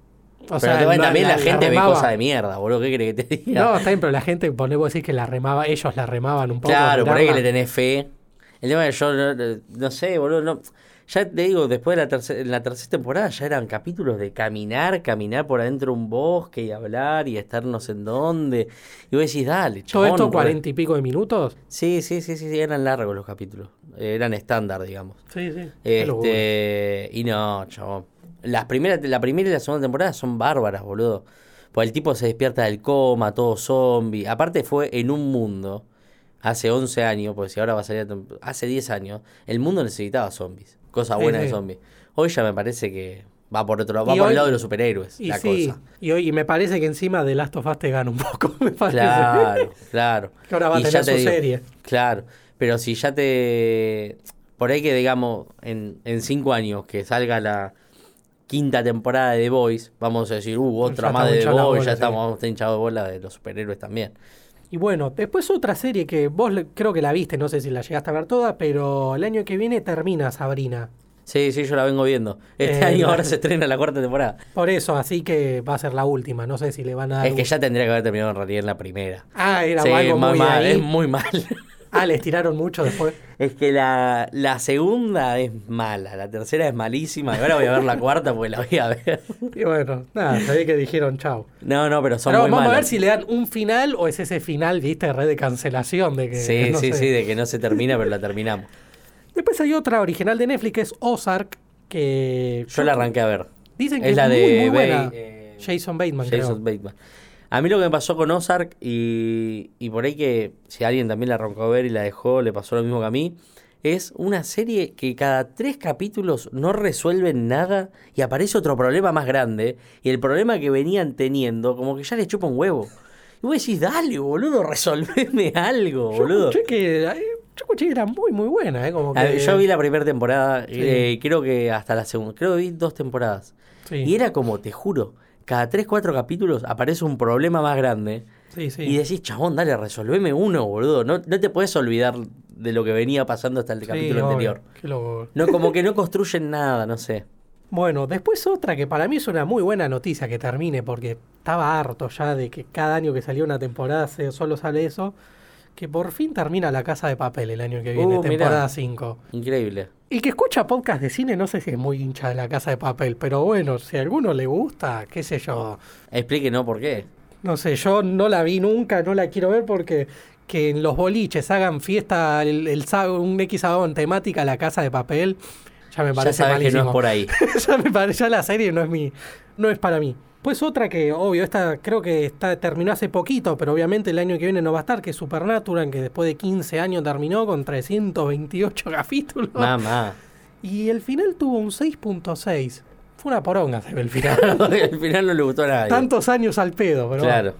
O pero sea, también la- también la, la- la gente ve cosas de mierda, boludo. ¿Qué crees que te diga? No, está bien, pero la gente, pone vos decís que la remaba, ellos la remaban un poco. claro, por ahí que le tenés fe. El tema es que yo no- no sé, boludo. No, ya te digo, después de la, tercera en la tercera temporada ya eran capítulos de caminar, caminar por adentro de un bosque y hablar y estar no sé en dónde. Y vos decís, dale, Todo chabón. esto re- cuarenta y pico de minutos. Sí, sí, sí, sí, sí, eran largos los capítulos. Eran estándar, digamos. Sí, sí. Este, y no, chabón. Las primeras, la primera y la segunda temporada son bárbaras, boludo. Pues el tipo se despierta del coma, todo zombie. Aparte fue en un mundo, hace 11 años, porque si ahora va a salir, hace 10 años, el mundo necesitaba zombies. Cosa buena sí. de zombies. Hoy ya me parece que va por otro lado, va por hoy- el lado de los superhéroes, Y la sí, cosa. y, hoy, y me parece que encima de Last of Us te gana un poco, <laughs> me parece. Claro, claro. Que ahora va a tener te su digo, serie. Claro, pero si ya te... Por ahí que digamos, en, en cinco años que salga la quinta temporada de The Voice, vamos a decir, uh, otra Ya más de The Voice, bola, ya sí. estamos hinchados de bola de los superhéroes también. Y bueno, después otra serie que vos creo que la viste, no sé si la llegaste a ver toda, pero el año que viene termina Sabrina. Sí, sí, yo la vengo viendo. Este Eh, año ahora se estrena la cuarta temporada. Por eso, así que va a ser la última. No sé si le van a dar. Es que ya tendría que haber terminado en realidad en la primera. Ah, era Sí, algo muy mal, ahí. es muy mal. <laughs> Ah, les tiraron mucho después. Es que la, la segunda es mala, la tercera es malísima, y ahora voy a ver la cuarta porque la voy a ver. <laughs> Y bueno, nada, ve que dijeron chau. No, no, pero son Pero muy vamos a ver si le dan un final o es ese final, viste, red de cancelación de que. Sí, no sí, sé. sí, de que no se termina, pero la terminamos. Después hay otra original de Netflix que es Ozark, que. Yo la arranqué a ver. Dicen que Es es, la muy, de muy buena. Bay- eh, Jason Bateman, creo. Jason Bateman. A mí lo que me pasó con Ozark y, y por ahí que si alguien también la arrancó a ver y la dejó, le pasó lo mismo que a mí, es una serie que cada tres capítulos no resuelven nada y aparece otro problema más grande y el problema que venían teniendo como que ya le chupa un huevo. Y vos decís, dale, boludo, resolveme <laughs> algo, Yo boludo. escuché que, yo escuché que era muy, muy buena, ¿eh? Como que, A ver, yo vi la primera temporada, Sí. eh, creo que hasta la segunda, creo que vi dos temporadas. Sí, Y era como, te juro, cada 3, 4 capítulos aparece un problema más grande. sí, sí. Y decís, chabón, dale, resolveme uno, boludo. No, no te puedes olvidar de lo que venía pasando hasta el Sí, capítulo obvio, anterior. qué loco. No, como que no construyen nada, no sé. Bueno, después otra que para mí es una muy buena noticia que termine, porque estaba harto ya de que cada año que salía una temporada se- solo sale eso, que por fin termina La Casa de Papel el año que viene, Uh, temporada 5. Increíble. El que escucha podcast de cine no sé si es muy hincha de La Casa de Papel, pero bueno, si a alguno le gusta, qué sé yo. Explíquenos por qué. No sé, yo no la vi nunca, no la quiero ver porque que en los boliches hagan fiesta el, un X sábado en temática La Casa de Papel, ya me Ya parece sabes que no es por ahí. <laughs> ya me parece, ya la serie no es mi, no es para mí. Pues otra que, obvio, esta creo que está, terminó hace poquito, pero obviamente el año que viene no va a estar, que es Supernatural, que después de 15 años terminó con 328 <laughs> capítulos. Mamá. Y el final tuvo un 6.6. Fue una poronga, se ve el final. <laughs> Al final no le gustó a nadie. Tantos años al pedo, pero Claro.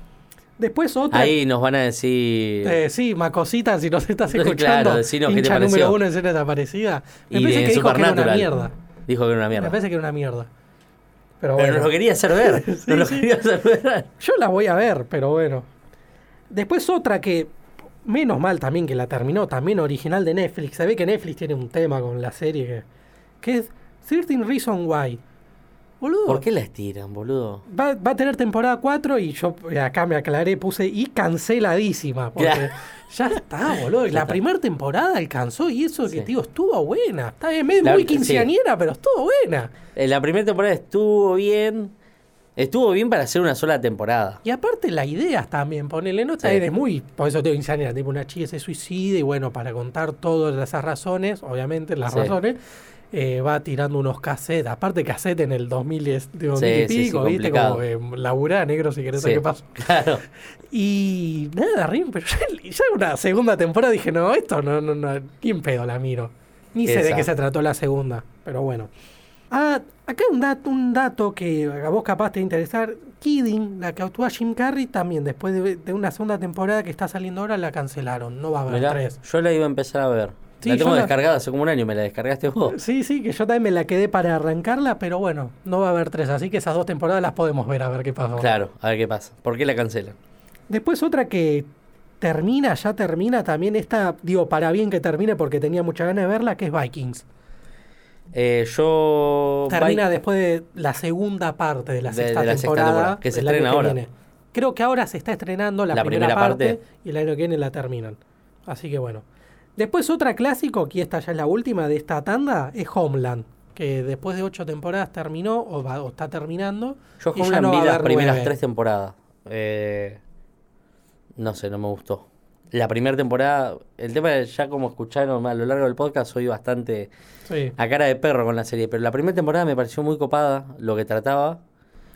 Después otra. Ahí nos van a decir. Eh, sí, Macosita, si nos estás <laughs> Claro, escuchando, decinos qué te hincha pareció. número uno en serie desaparecida. Me y parece de que dijo que era una mierda. Dijo que era una Me mierda. parece que era una mierda. Pero, bueno, lo quería hacer ver. <laughs> Sí, nos lo quería hacer ver. yo la voy a ver, pero bueno. Después otra que, menos mal también que la terminó, también original de Netflix. Se ve que Netflix tiene un tema con la serie que, que es 13 Reason Why. Boludo. ¿Por qué la estiran, boludo? Va, va a tener temporada 4 y yo eh, acá me aclaré, puse y canceladísima. Porque Claro. <laughs> ya está, <laughs> boludo. La está. primera temporada alcanzó y eso que, Sí. tío, estuvo buena. Está bien, La- muy sí. quinceañera, pero estuvo buena. En la primera temporada estuvo bien, Estuvo bien para hacer una sola temporada. Y aparte las ideas también, ponele, no Sí. también es muy, por eso tengo insanidad, tipo una chica se suicida y bueno, para contar todas esas razones, obviamente las Sí. razones, eh, va tirando unos cassettes, aparte cassette en el 2000, y- de 2000 Sí, y sí, sí, pico, ¿viste? Como eh, laburá, negro, si querés saber qué pasa. <laughs> Claro. Y nada, Rim, pero <laughs> ya, ya una segunda temporada dije, no, esto no, no, no, ¿quién pedo la miro? Ni sé de qué se trató la segunda, pero bueno. Ah, acá un dato, un dato que a vos capaz te va a interesar. Kidding, la que actúa Jim Carrey, también después de, de una segunda temporada que está saliendo ahora, la cancelaron. No va a haber Mirá, tres. yo la iba a empezar a ver. Sí, la tengo yo la- descargada hace como un año, me la descargaste vos. Sí, sí, que yo también me la quedé para arrancarla, pero bueno, no va a haber tres. Así que esas dos temporadas las podemos ver a ver qué pasó. Claro, a ver qué pasa. ¿Por qué la cancelan? Después otra que termina, ya termina también esta, digo, para bien que termine porque tenía mucha ganas de verla, que es Vikings. Eh, yo. Termina Vi- después de la segunda parte de la De- sexta de la sexta temporada. temporada, que se estrena ahora. viene. Creo que ahora se está estrenando la, La primera, primera parte, parte. y el año que viene la terminan. Así que bueno. Después otra clásico, que esta ya es la última de esta tanda, es Homeland. Que después de ocho temporadas terminó o, va- o está terminando. Yo Homeland no vi las primeras nueve. tres temporadas. Eh, no sé, no me gustó. La primera temporada, el tema ya como escucharon a lo largo del podcast, soy bastante Sí, a cara de perro con la serie. Pero la primera temporada me pareció muy copada lo que trataba.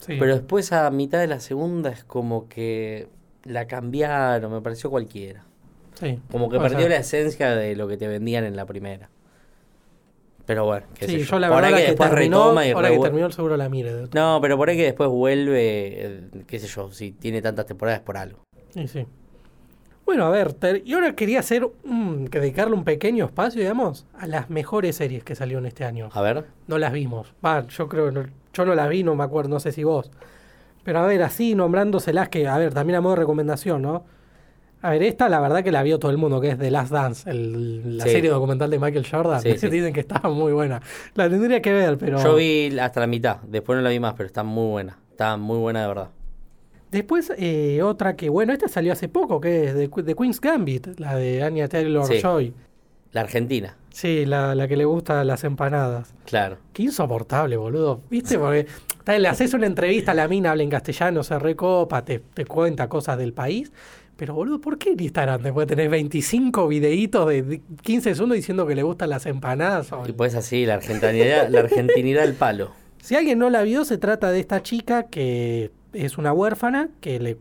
sí. Pero después a mitad de la segunda es como que la cambiaron, me pareció cualquiera. Sí, Como que perdió ser. la esencia de lo que te vendían en la primera. Pero bueno, qué Sí, yo la Por verdad que que, después terminó, retoma y ahora que terminó el seguro la mire. de- No, pero por ahí que después vuelve, eh, qué sé yo, si tiene tantas temporadas por algo. Sí, sí. Bueno, a ver, y ahora quería hacer que dedicarle un pequeño espacio, digamos, a las mejores series que salieron este año. A ver. No las vimos. Va, yo creo, no- yo no las vi, no me acuerdo, no sé si vos. Pero a ver, así nombrándoselas que, a ver, también a modo de recomendación, ¿no? A ver, esta la verdad que la vio todo el mundo, que es The Last Dance, el- la Sí. serie documental de Michael Jordan. Sí, <laughs> sí. Dicen que estaba muy buena. La tendría que ver, pero... Yo vi hasta la mitad, después no la vi más, pero está muy buena. Está muy buena de verdad. Después, eh, otra que, bueno, esta salió hace poco, que es The Queen's Gambit, la de Anya Taylor-Joy. La Argentina, Sí, la, la que le gusta las empanadas. claro. Qué insoportable, boludo. ¿Viste? Porque tal, le haces una entrevista a la mina, habla en castellano, se recopa, te, te cuenta cosas del país. Pero, boludo, ¿por qué en Instagram después tenés 25 videitos de de 15 segundos diciendo que le gustan las empanadas? Y pues así, la argentinidad, la argentinidad del palo. Si alguien no la vio, se trata de esta chica que es una huérfana, que le,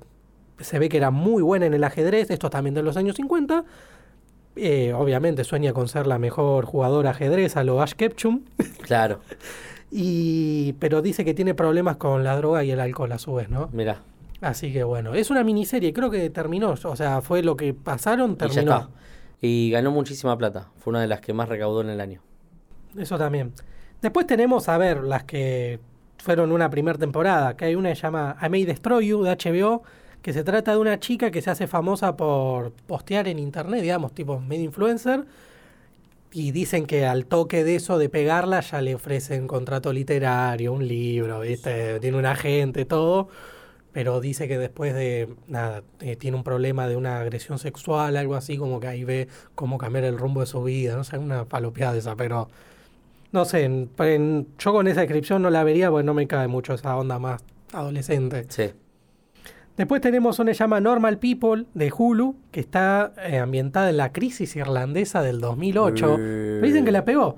se ve que era muy buena en el ajedrez, esto también de los años 50. Eh, obviamente sueña con ser la mejor jugadora ajedrez a lo Ash Ketchum. Claro, <laughs> Y, pero dice que tiene problemas con la droga y el alcohol a su vez, ¿no? mirá. Así que bueno, es una miniserie, creo que terminó, o sea, fue lo que pasaron, Y ya terminó. está. Y ganó muchísima plata. Fue una de las que más recaudó en el año. Eso también. Después tenemos, a ver, las que fueron una primera temporada, que hay una que se llama I May Destroy You de HBO, que se trata de una chica que se hace famosa por postear en internet, digamos, tipo medio influencer, y dicen que al toque de eso, de pegarla, ya le ofrecen contrato literario, un libro, ¿viste? Tiene un agente, todo. Pero dice que después de, nada, eh, tiene un problema de una agresión sexual, algo así, como que ahí ve cómo cambiar el rumbo de su vida, no sé, una palopeada esa, pero no sé, en- en- yo con esa descripción no la vería porque no me cae mucho esa onda más adolescente. Sí. Después tenemos una que llama Normal People de Hulu, que está eh, ambientada en la crisis irlandesa del 2008. Pero dicen que la pegó.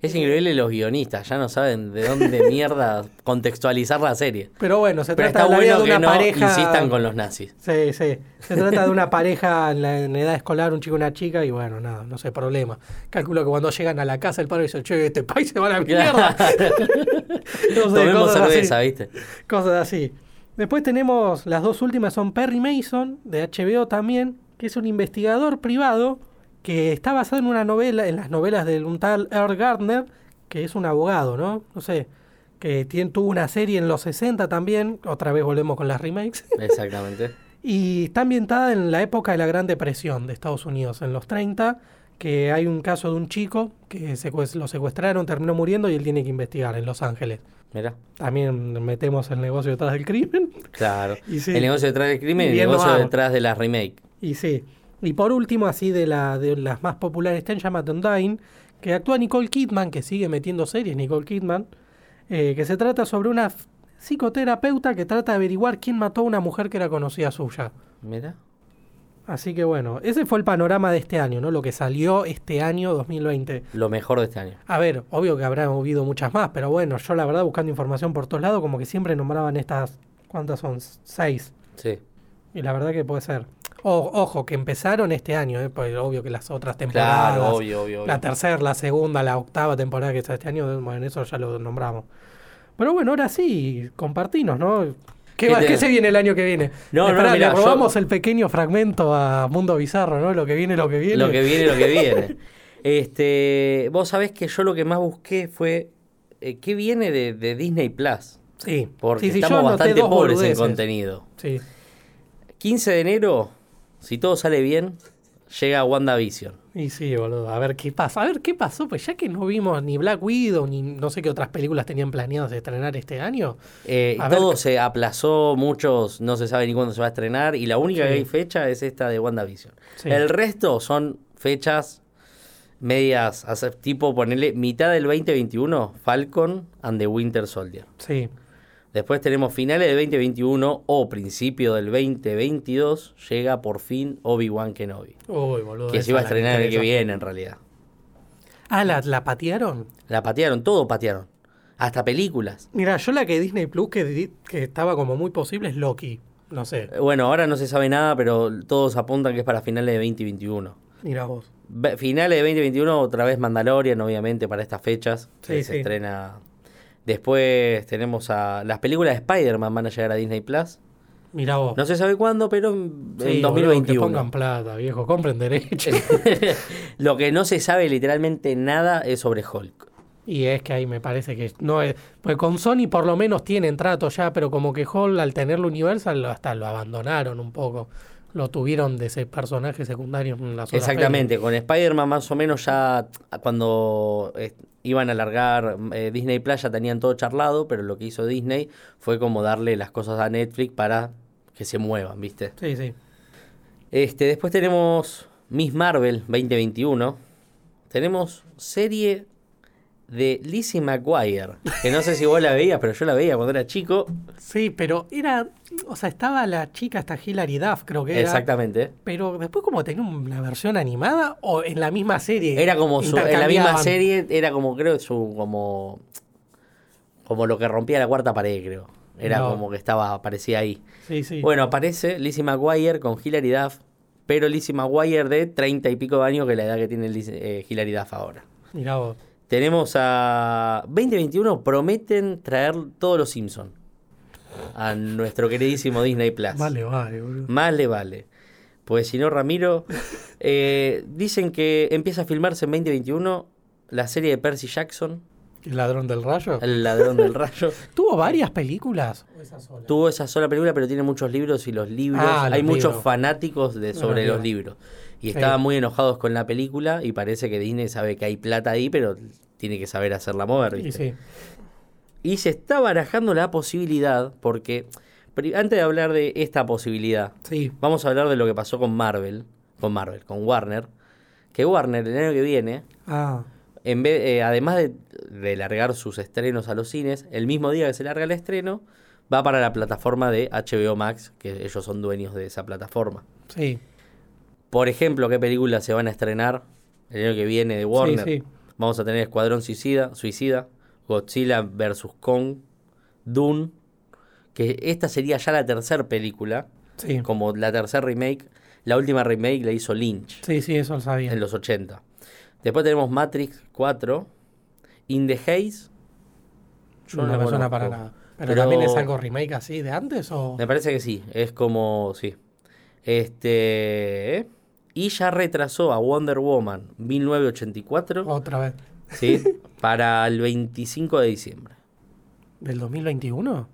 Es increíble los guionistas, ya no saben de dónde <laughs> mierda contextualizar la serie. Pero bueno, se Pero trata está de la bueno de que una no pareja. insistan con los nazis. Sí, sí. Se trata de una pareja en, la, en edad escolar, un chico y una chica, y bueno, nada, no sé, problema. Calculo que cuando llegan a la casa el padre dice, che, este país se va a la mierda. <laughs> No sé, Tomemos cosas así. cerveza, ¿viste? Cosas así. Después tenemos las dos últimas son Perry Mason, de HBO también, que es un investigador privado que está basado en una novela, en las novelas de un tal Earl Gardner, que es un abogado, ¿no? No sé, que tiene, tuvo una serie en los 60 también, otra vez volvemos con las remakes, <laughs> Exactamente. y está ambientada en la época de la Gran Depresión de Estados Unidos, en los 30, que hay un caso de un chico que secues- lo secuestraron, terminó muriendo y él tiene que investigar en Los Ángeles. Mira, También metemos el negocio detrás del crimen. claro. <laughs> Y sí. El negocio detrás del crimen y el negocio detrás de la remake. Y sí. Y por último, así de, la, de las más populares, está en que actúa Nicole Kidman, que sigue metiendo series Nicole Kidman, eh, que se trata sobre una psicoterapeuta que trata de averiguar quién mató a una mujer que era conocida suya. Mira. Así que bueno, ese fue el panorama de este año, ¿no? Lo que salió este año 2020. Lo mejor de este año. A ver, obvio que habrá habido muchas más, pero bueno, yo la verdad buscando información por todos lados, como que siempre nombraban estas, ¿cuántas son? Seis. Sí. Y la verdad que puede ser. O- ojo, que empezaron este año, ¿eh? Pues obvio que las otras temporadas, Claro, obvio, obvio. obvio. la tercera, la segunda, la octava temporada que está este año, bueno, eso ya lo nombramos. Pero bueno, ahora sí, compartinos, ¿no? ¿Qué, ¿Qué va- te- qué se viene el año que viene? No, no, Esperá, mirá, le yo- robamos el pequeño fragmento a Mundo Bizarro, ¿no? Lo que viene, lo que viene. Lo que viene, lo que viene. <laughs> Este, vos sabés que yo lo que más busqué fue eh, qué viene de, de Disney Plus. Sí, Porque sí, sí, yo estamos bastante pobres en contenido. Sí. 15 de enero, si todo sale bien, llega WandaVision. Y sí, boludo, a ver qué pasa. A ver qué pasó, pues ya que no vimos ni Black Widow, ni no sé qué otras películas tenían planeadas de estrenar este año. Eh, todo se aplazó, muchos no se sabe ni cuándo se va a estrenar y la única Sí. que hay fecha es esta de WandaVision. Sí. El resto son fechas medias, tipo ponerle mitad del 2021, Falcon and the Winter Soldier. Sí, Después tenemos finales del 2021 o principio del 2022, llega por fin Obi-Wan Kenobi. uy, boludo. Que se iba a estrenar el que viene en realidad. Ah, ¿la, la patearon? La patearon, todo patearon. Hasta películas. Mira, yo la que Disney Plus que, que estaba como muy posible es Loki. No sé, Eh, Bueno, ahora no se sabe nada, pero todos apuntan que es para finales de 2021. mira vos. Finales de 2021, otra vez Mandalorian, obviamente, para estas fechas. que Sí, se sí. estrena. Después tenemos a. Las películas de Spider-Man van a llegar a Disney Plus. Mira vos. No se sabe cuándo, pero en, Sí, en boludo, que 2021. pongan plata, viejo, compren derecho. <laughs> Lo que no se sabe literalmente nada es sobre Hulk. y es que ahí me parece que no es. Pues con Sony por lo menos tienen trato ya, pero como que Hall al tenerlo Universal hasta lo abandonaron un poco. Lo tuvieron de ese personaje secundario en otras Exactamente, con Spider-Man más o menos ya cuando eh, iban a largar eh, Disney Plus ya tenían todo charlado, pero lo que hizo Disney fue como darle las cosas a Netflix para que se muevan, ¿viste? Sí, sí. Este, después tenemos Miss Marvel 2021. Tenemos serie de Lizzie McGuire, que no sé si vos la veías, pero yo la veía cuando era chico. Sí, pero era. O sea, estaba la chica hasta Hilary Duff, creo que era. Exactamente. Pero después, como tenía una versión animada o en la misma serie. Era como su, en la misma serie, era como creo su como como lo que rompía la cuarta pared, creo. Era No. como que estaba aparecía ahí. Sí, sí. Bueno, aparece Lizzie McGuire con Hilary Duff, pero Lizzie McGuire de treinta y pico de años que la edad que tiene Liz- eh, Hilary Duff ahora. Mirá vos. Tenemos a 2021 prometen traer todos los Simpsons a nuestro queridísimo Disney Plus. Vale, vale, boludo. Más le vale. Pues si no, Ramiro, <laughs> eh, dicen que empieza a filmarse en 2021 la serie de Percy Jackson, ¿El ladrón del rayo? El ladrón del rayo. <laughs> ¿Tuvo varias películas? ¿O esa sola? Tuvo esa sola película, pero tiene muchos libros y los libros, Ah, los hay muchos libros. fanáticos de, sobre los libros. Y Sí. estaban muy enojados con la película y parece que Disney sabe que hay plata ahí, pero tiene que saber hacerla mover, Y ¿viste? sí. Y se está barajando la posibilidad, porque antes de hablar de esta posibilidad, Sí. vamos a hablar de lo que pasó con Marvel, con Marvel, con Warner, que Warner el año que viene, Ah, en vez, eh, además de, de largar sus estrenos a los cines, el mismo día que se larga el estreno, va para la plataforma de HBO Max, que ellos son dueños de esa plataforma. sí. Por ejemplo, ¿qué películas se van a estrenar el año que viene de Warner? Sí, sí. Vamos a tener Escuadrón Suicida, Suicida, Godzilla vs. Kong, Dune, que esta sería ya la tercera película, Sí. como la tercera remake. La última remake la hizo Lynch Sí, sí, eso lo sabía. en los 80. Después tenemos Matrix 4, In the Haze. yo no la me suena para nada. Pero, pero- también es algo remake así de antes o. Me parece que sí, es como, sí. Este... Y ya retrasó a Wonder Woman 1984, Otra vez. ¿sí? <laughs> para el 25 de diciembre. ¿Del 2021?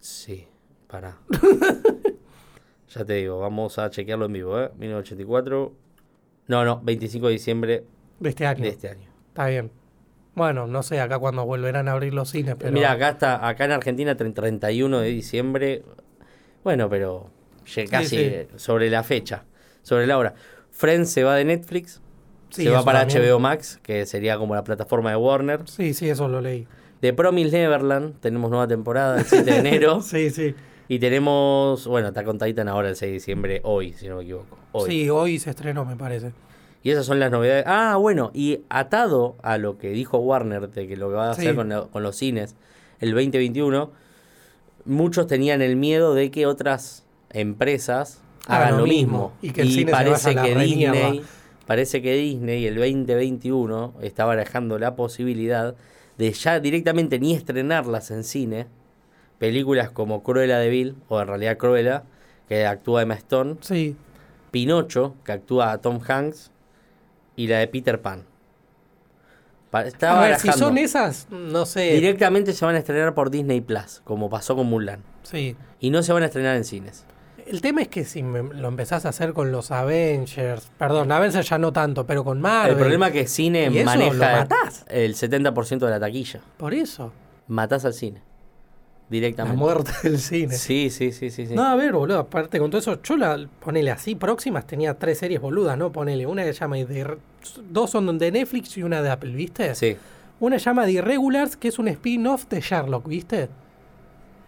Sí, para. <laughs> ya te digo, vamos a chequearlo en vivo, ¿eh? 1984. No, no, 25 de diciembre De este año. de este año. Está bien. Bueno, no sé acá cuando volverán a abrir los cines, pero. Mira, acá está, acá en Argentina, tre- 31 de diciembre. Bueno, pero casi sí. sobre la fecha, sobre la hora. Friends se va de Netflix, Sí, se va para también. HBO Max, que sería como la plataforma de Warner. Sí, sí, eso lo leí. The Promised Neverland, tenemos nueva temporada el 7 de enero. <laughs> Sí, sí. Y tenemos, bueno, está con Titan ahora el 6 de diciembre, hoy, si no me equivoco. Hoy. Sí, hoy se estrenó, me parece. Y esas son las novedades. Ah, bueno, y atado a lo que dijo Warner de que lo que va a hacer Sí. con, lo- con los cines el 2021, muchos tenían el miedo de que otras empresas hagan, lo mismo. y que el cine parece a que. Disney, parece que Disney el 2021 está barajando la posibilidad de ya directamente ni estrenarlas en cine, películas como Cruella de Vil, o en realidad Cruella, que actúa Emma Stone, Sí. Pinocho, que actúa Tom Hanks, y la de Peter Pan. Está A ver, si son esas, no sé. Directamente se van a estrenar por Disney Plus, como pasó con Mulan. Sí. Y no se van a estrenar en cines. El tema es que si me- lo empezás a hacer con los Avengers, perdón, Avengers ya no tanto, pero con Marvel. El problema es que cine ¿Y eso lo maneja matás? el 70% de la taquilla. Por eso, Matás al cine. la Directamente. muerte <laughs> del cine. Sí, sí, sí, sí. sí. No, a ver, boludo, aparte con todo eso, yo la, ponele así, próximas tenía tres series boludas, ¿no? Ponele, una que se llama, The- dos son de Netflix y una de Apple, ¿viste? Sí, Una llama The Irregulars, que es un spin-off de Sherlock, ¿viste?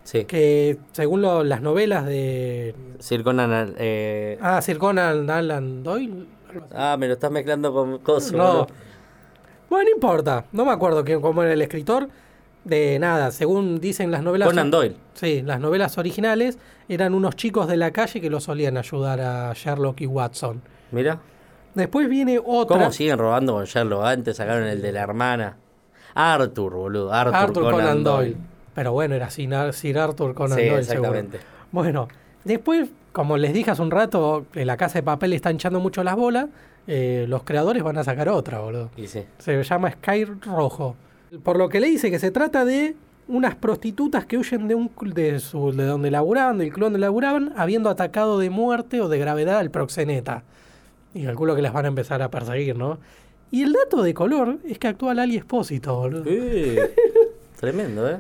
Sí. Que según lo- las novelas de... Sir Conan, eh, Ah, Sir Conan Alan Doyle. Ah, me lo estás mezclando con cosas. No. Bueno, no importa. No me acuerdo quién, cómo era el escritor. De nada, según dicen las novelas. Conan Doyle. Sí, las novelas originales eran unos chicos de la calle que lo solían ayudar a Sherlock y Watson. Mira. Después viene otra. ¿Cómo siguen robando con Sherlock? Antes sacaron el de la hermana. Arthur, boludo. Arthur, Arthur Conan, Conan, Doyle. Doyle. Pero bueno, era Sir, Ar- Sir Arthur Conan Sí, Doyle. exactamente. seguro. Bueno, después, como les dije hace un rato, en la casa de papel está hinchando mucho las bolas. eh, los creadores van a sacar otra, boludo. Y sí. Se llama Sky Rojo. Por lo que le dice que se trata de unas prostitutas que huyen de un de, su, de donde laburaban, del club donde laburaban, habiendo atacado de muerte o de gravedad al proxeneta. Y calculo que las van a empezar a perseguir, ¿no? Y el dato de color es que actúa Lali Espósito, boludo. Eh, <laughs> Tremendo, ¿eh?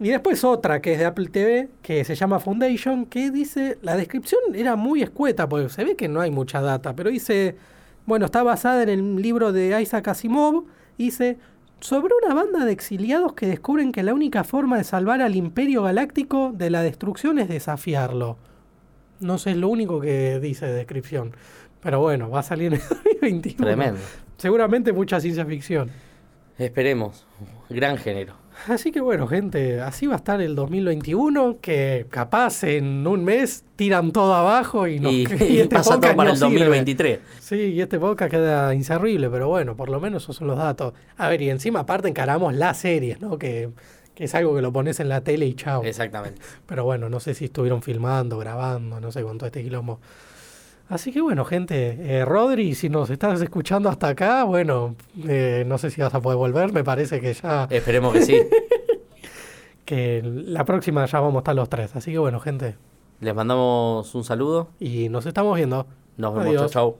Y después otra que es de Apple TV, que se llama Foundation, que dice, la descripción era muy escueta, porque se ve que no hay mucha data, pero dice, bueno, está basada en el libro de Isaac Asimov, dice, sobre una banda de exiliados que descubren que la única forma de salvar al imperio galáctico de la destrucción es desafiarlo. No sé, es lo único que dice de descripción. Pero bueno, va a salir en el <laughs> 2021. Tremendo. Seguramente mucha ciencia ficción. Esperemos. Gran género. Así que bueno, gente, así va a estar el 2021, que capaz en un mes tiran todo abajo y, nos, y, <laughs> <laughs> y este pasa todo para el sirve. 2023. Sí, y este podcast queda inservible, pero bueno, por lo menos esos son los datos. A ver, y encima aparte encaramos las series, ¿no? Que, que es algo que lo pones en la tele y chao. Exactamente. Pero bueno, no sé si estuvieron filmando, grabando, no sé, con todo este quilombo. Así que bueno, gente, eh, Rodri, si nos estás escuchando hasta acá, bueno, eh, no sé si vas a poder volver, me parece que ya... <laughs> Esperemos que sí. <laughs> que la próxima ya vamos a estar los tres. Así que bueno, gente. Les mandamos un saludo. Y nos estamos viendo. Nos vemos. Chau.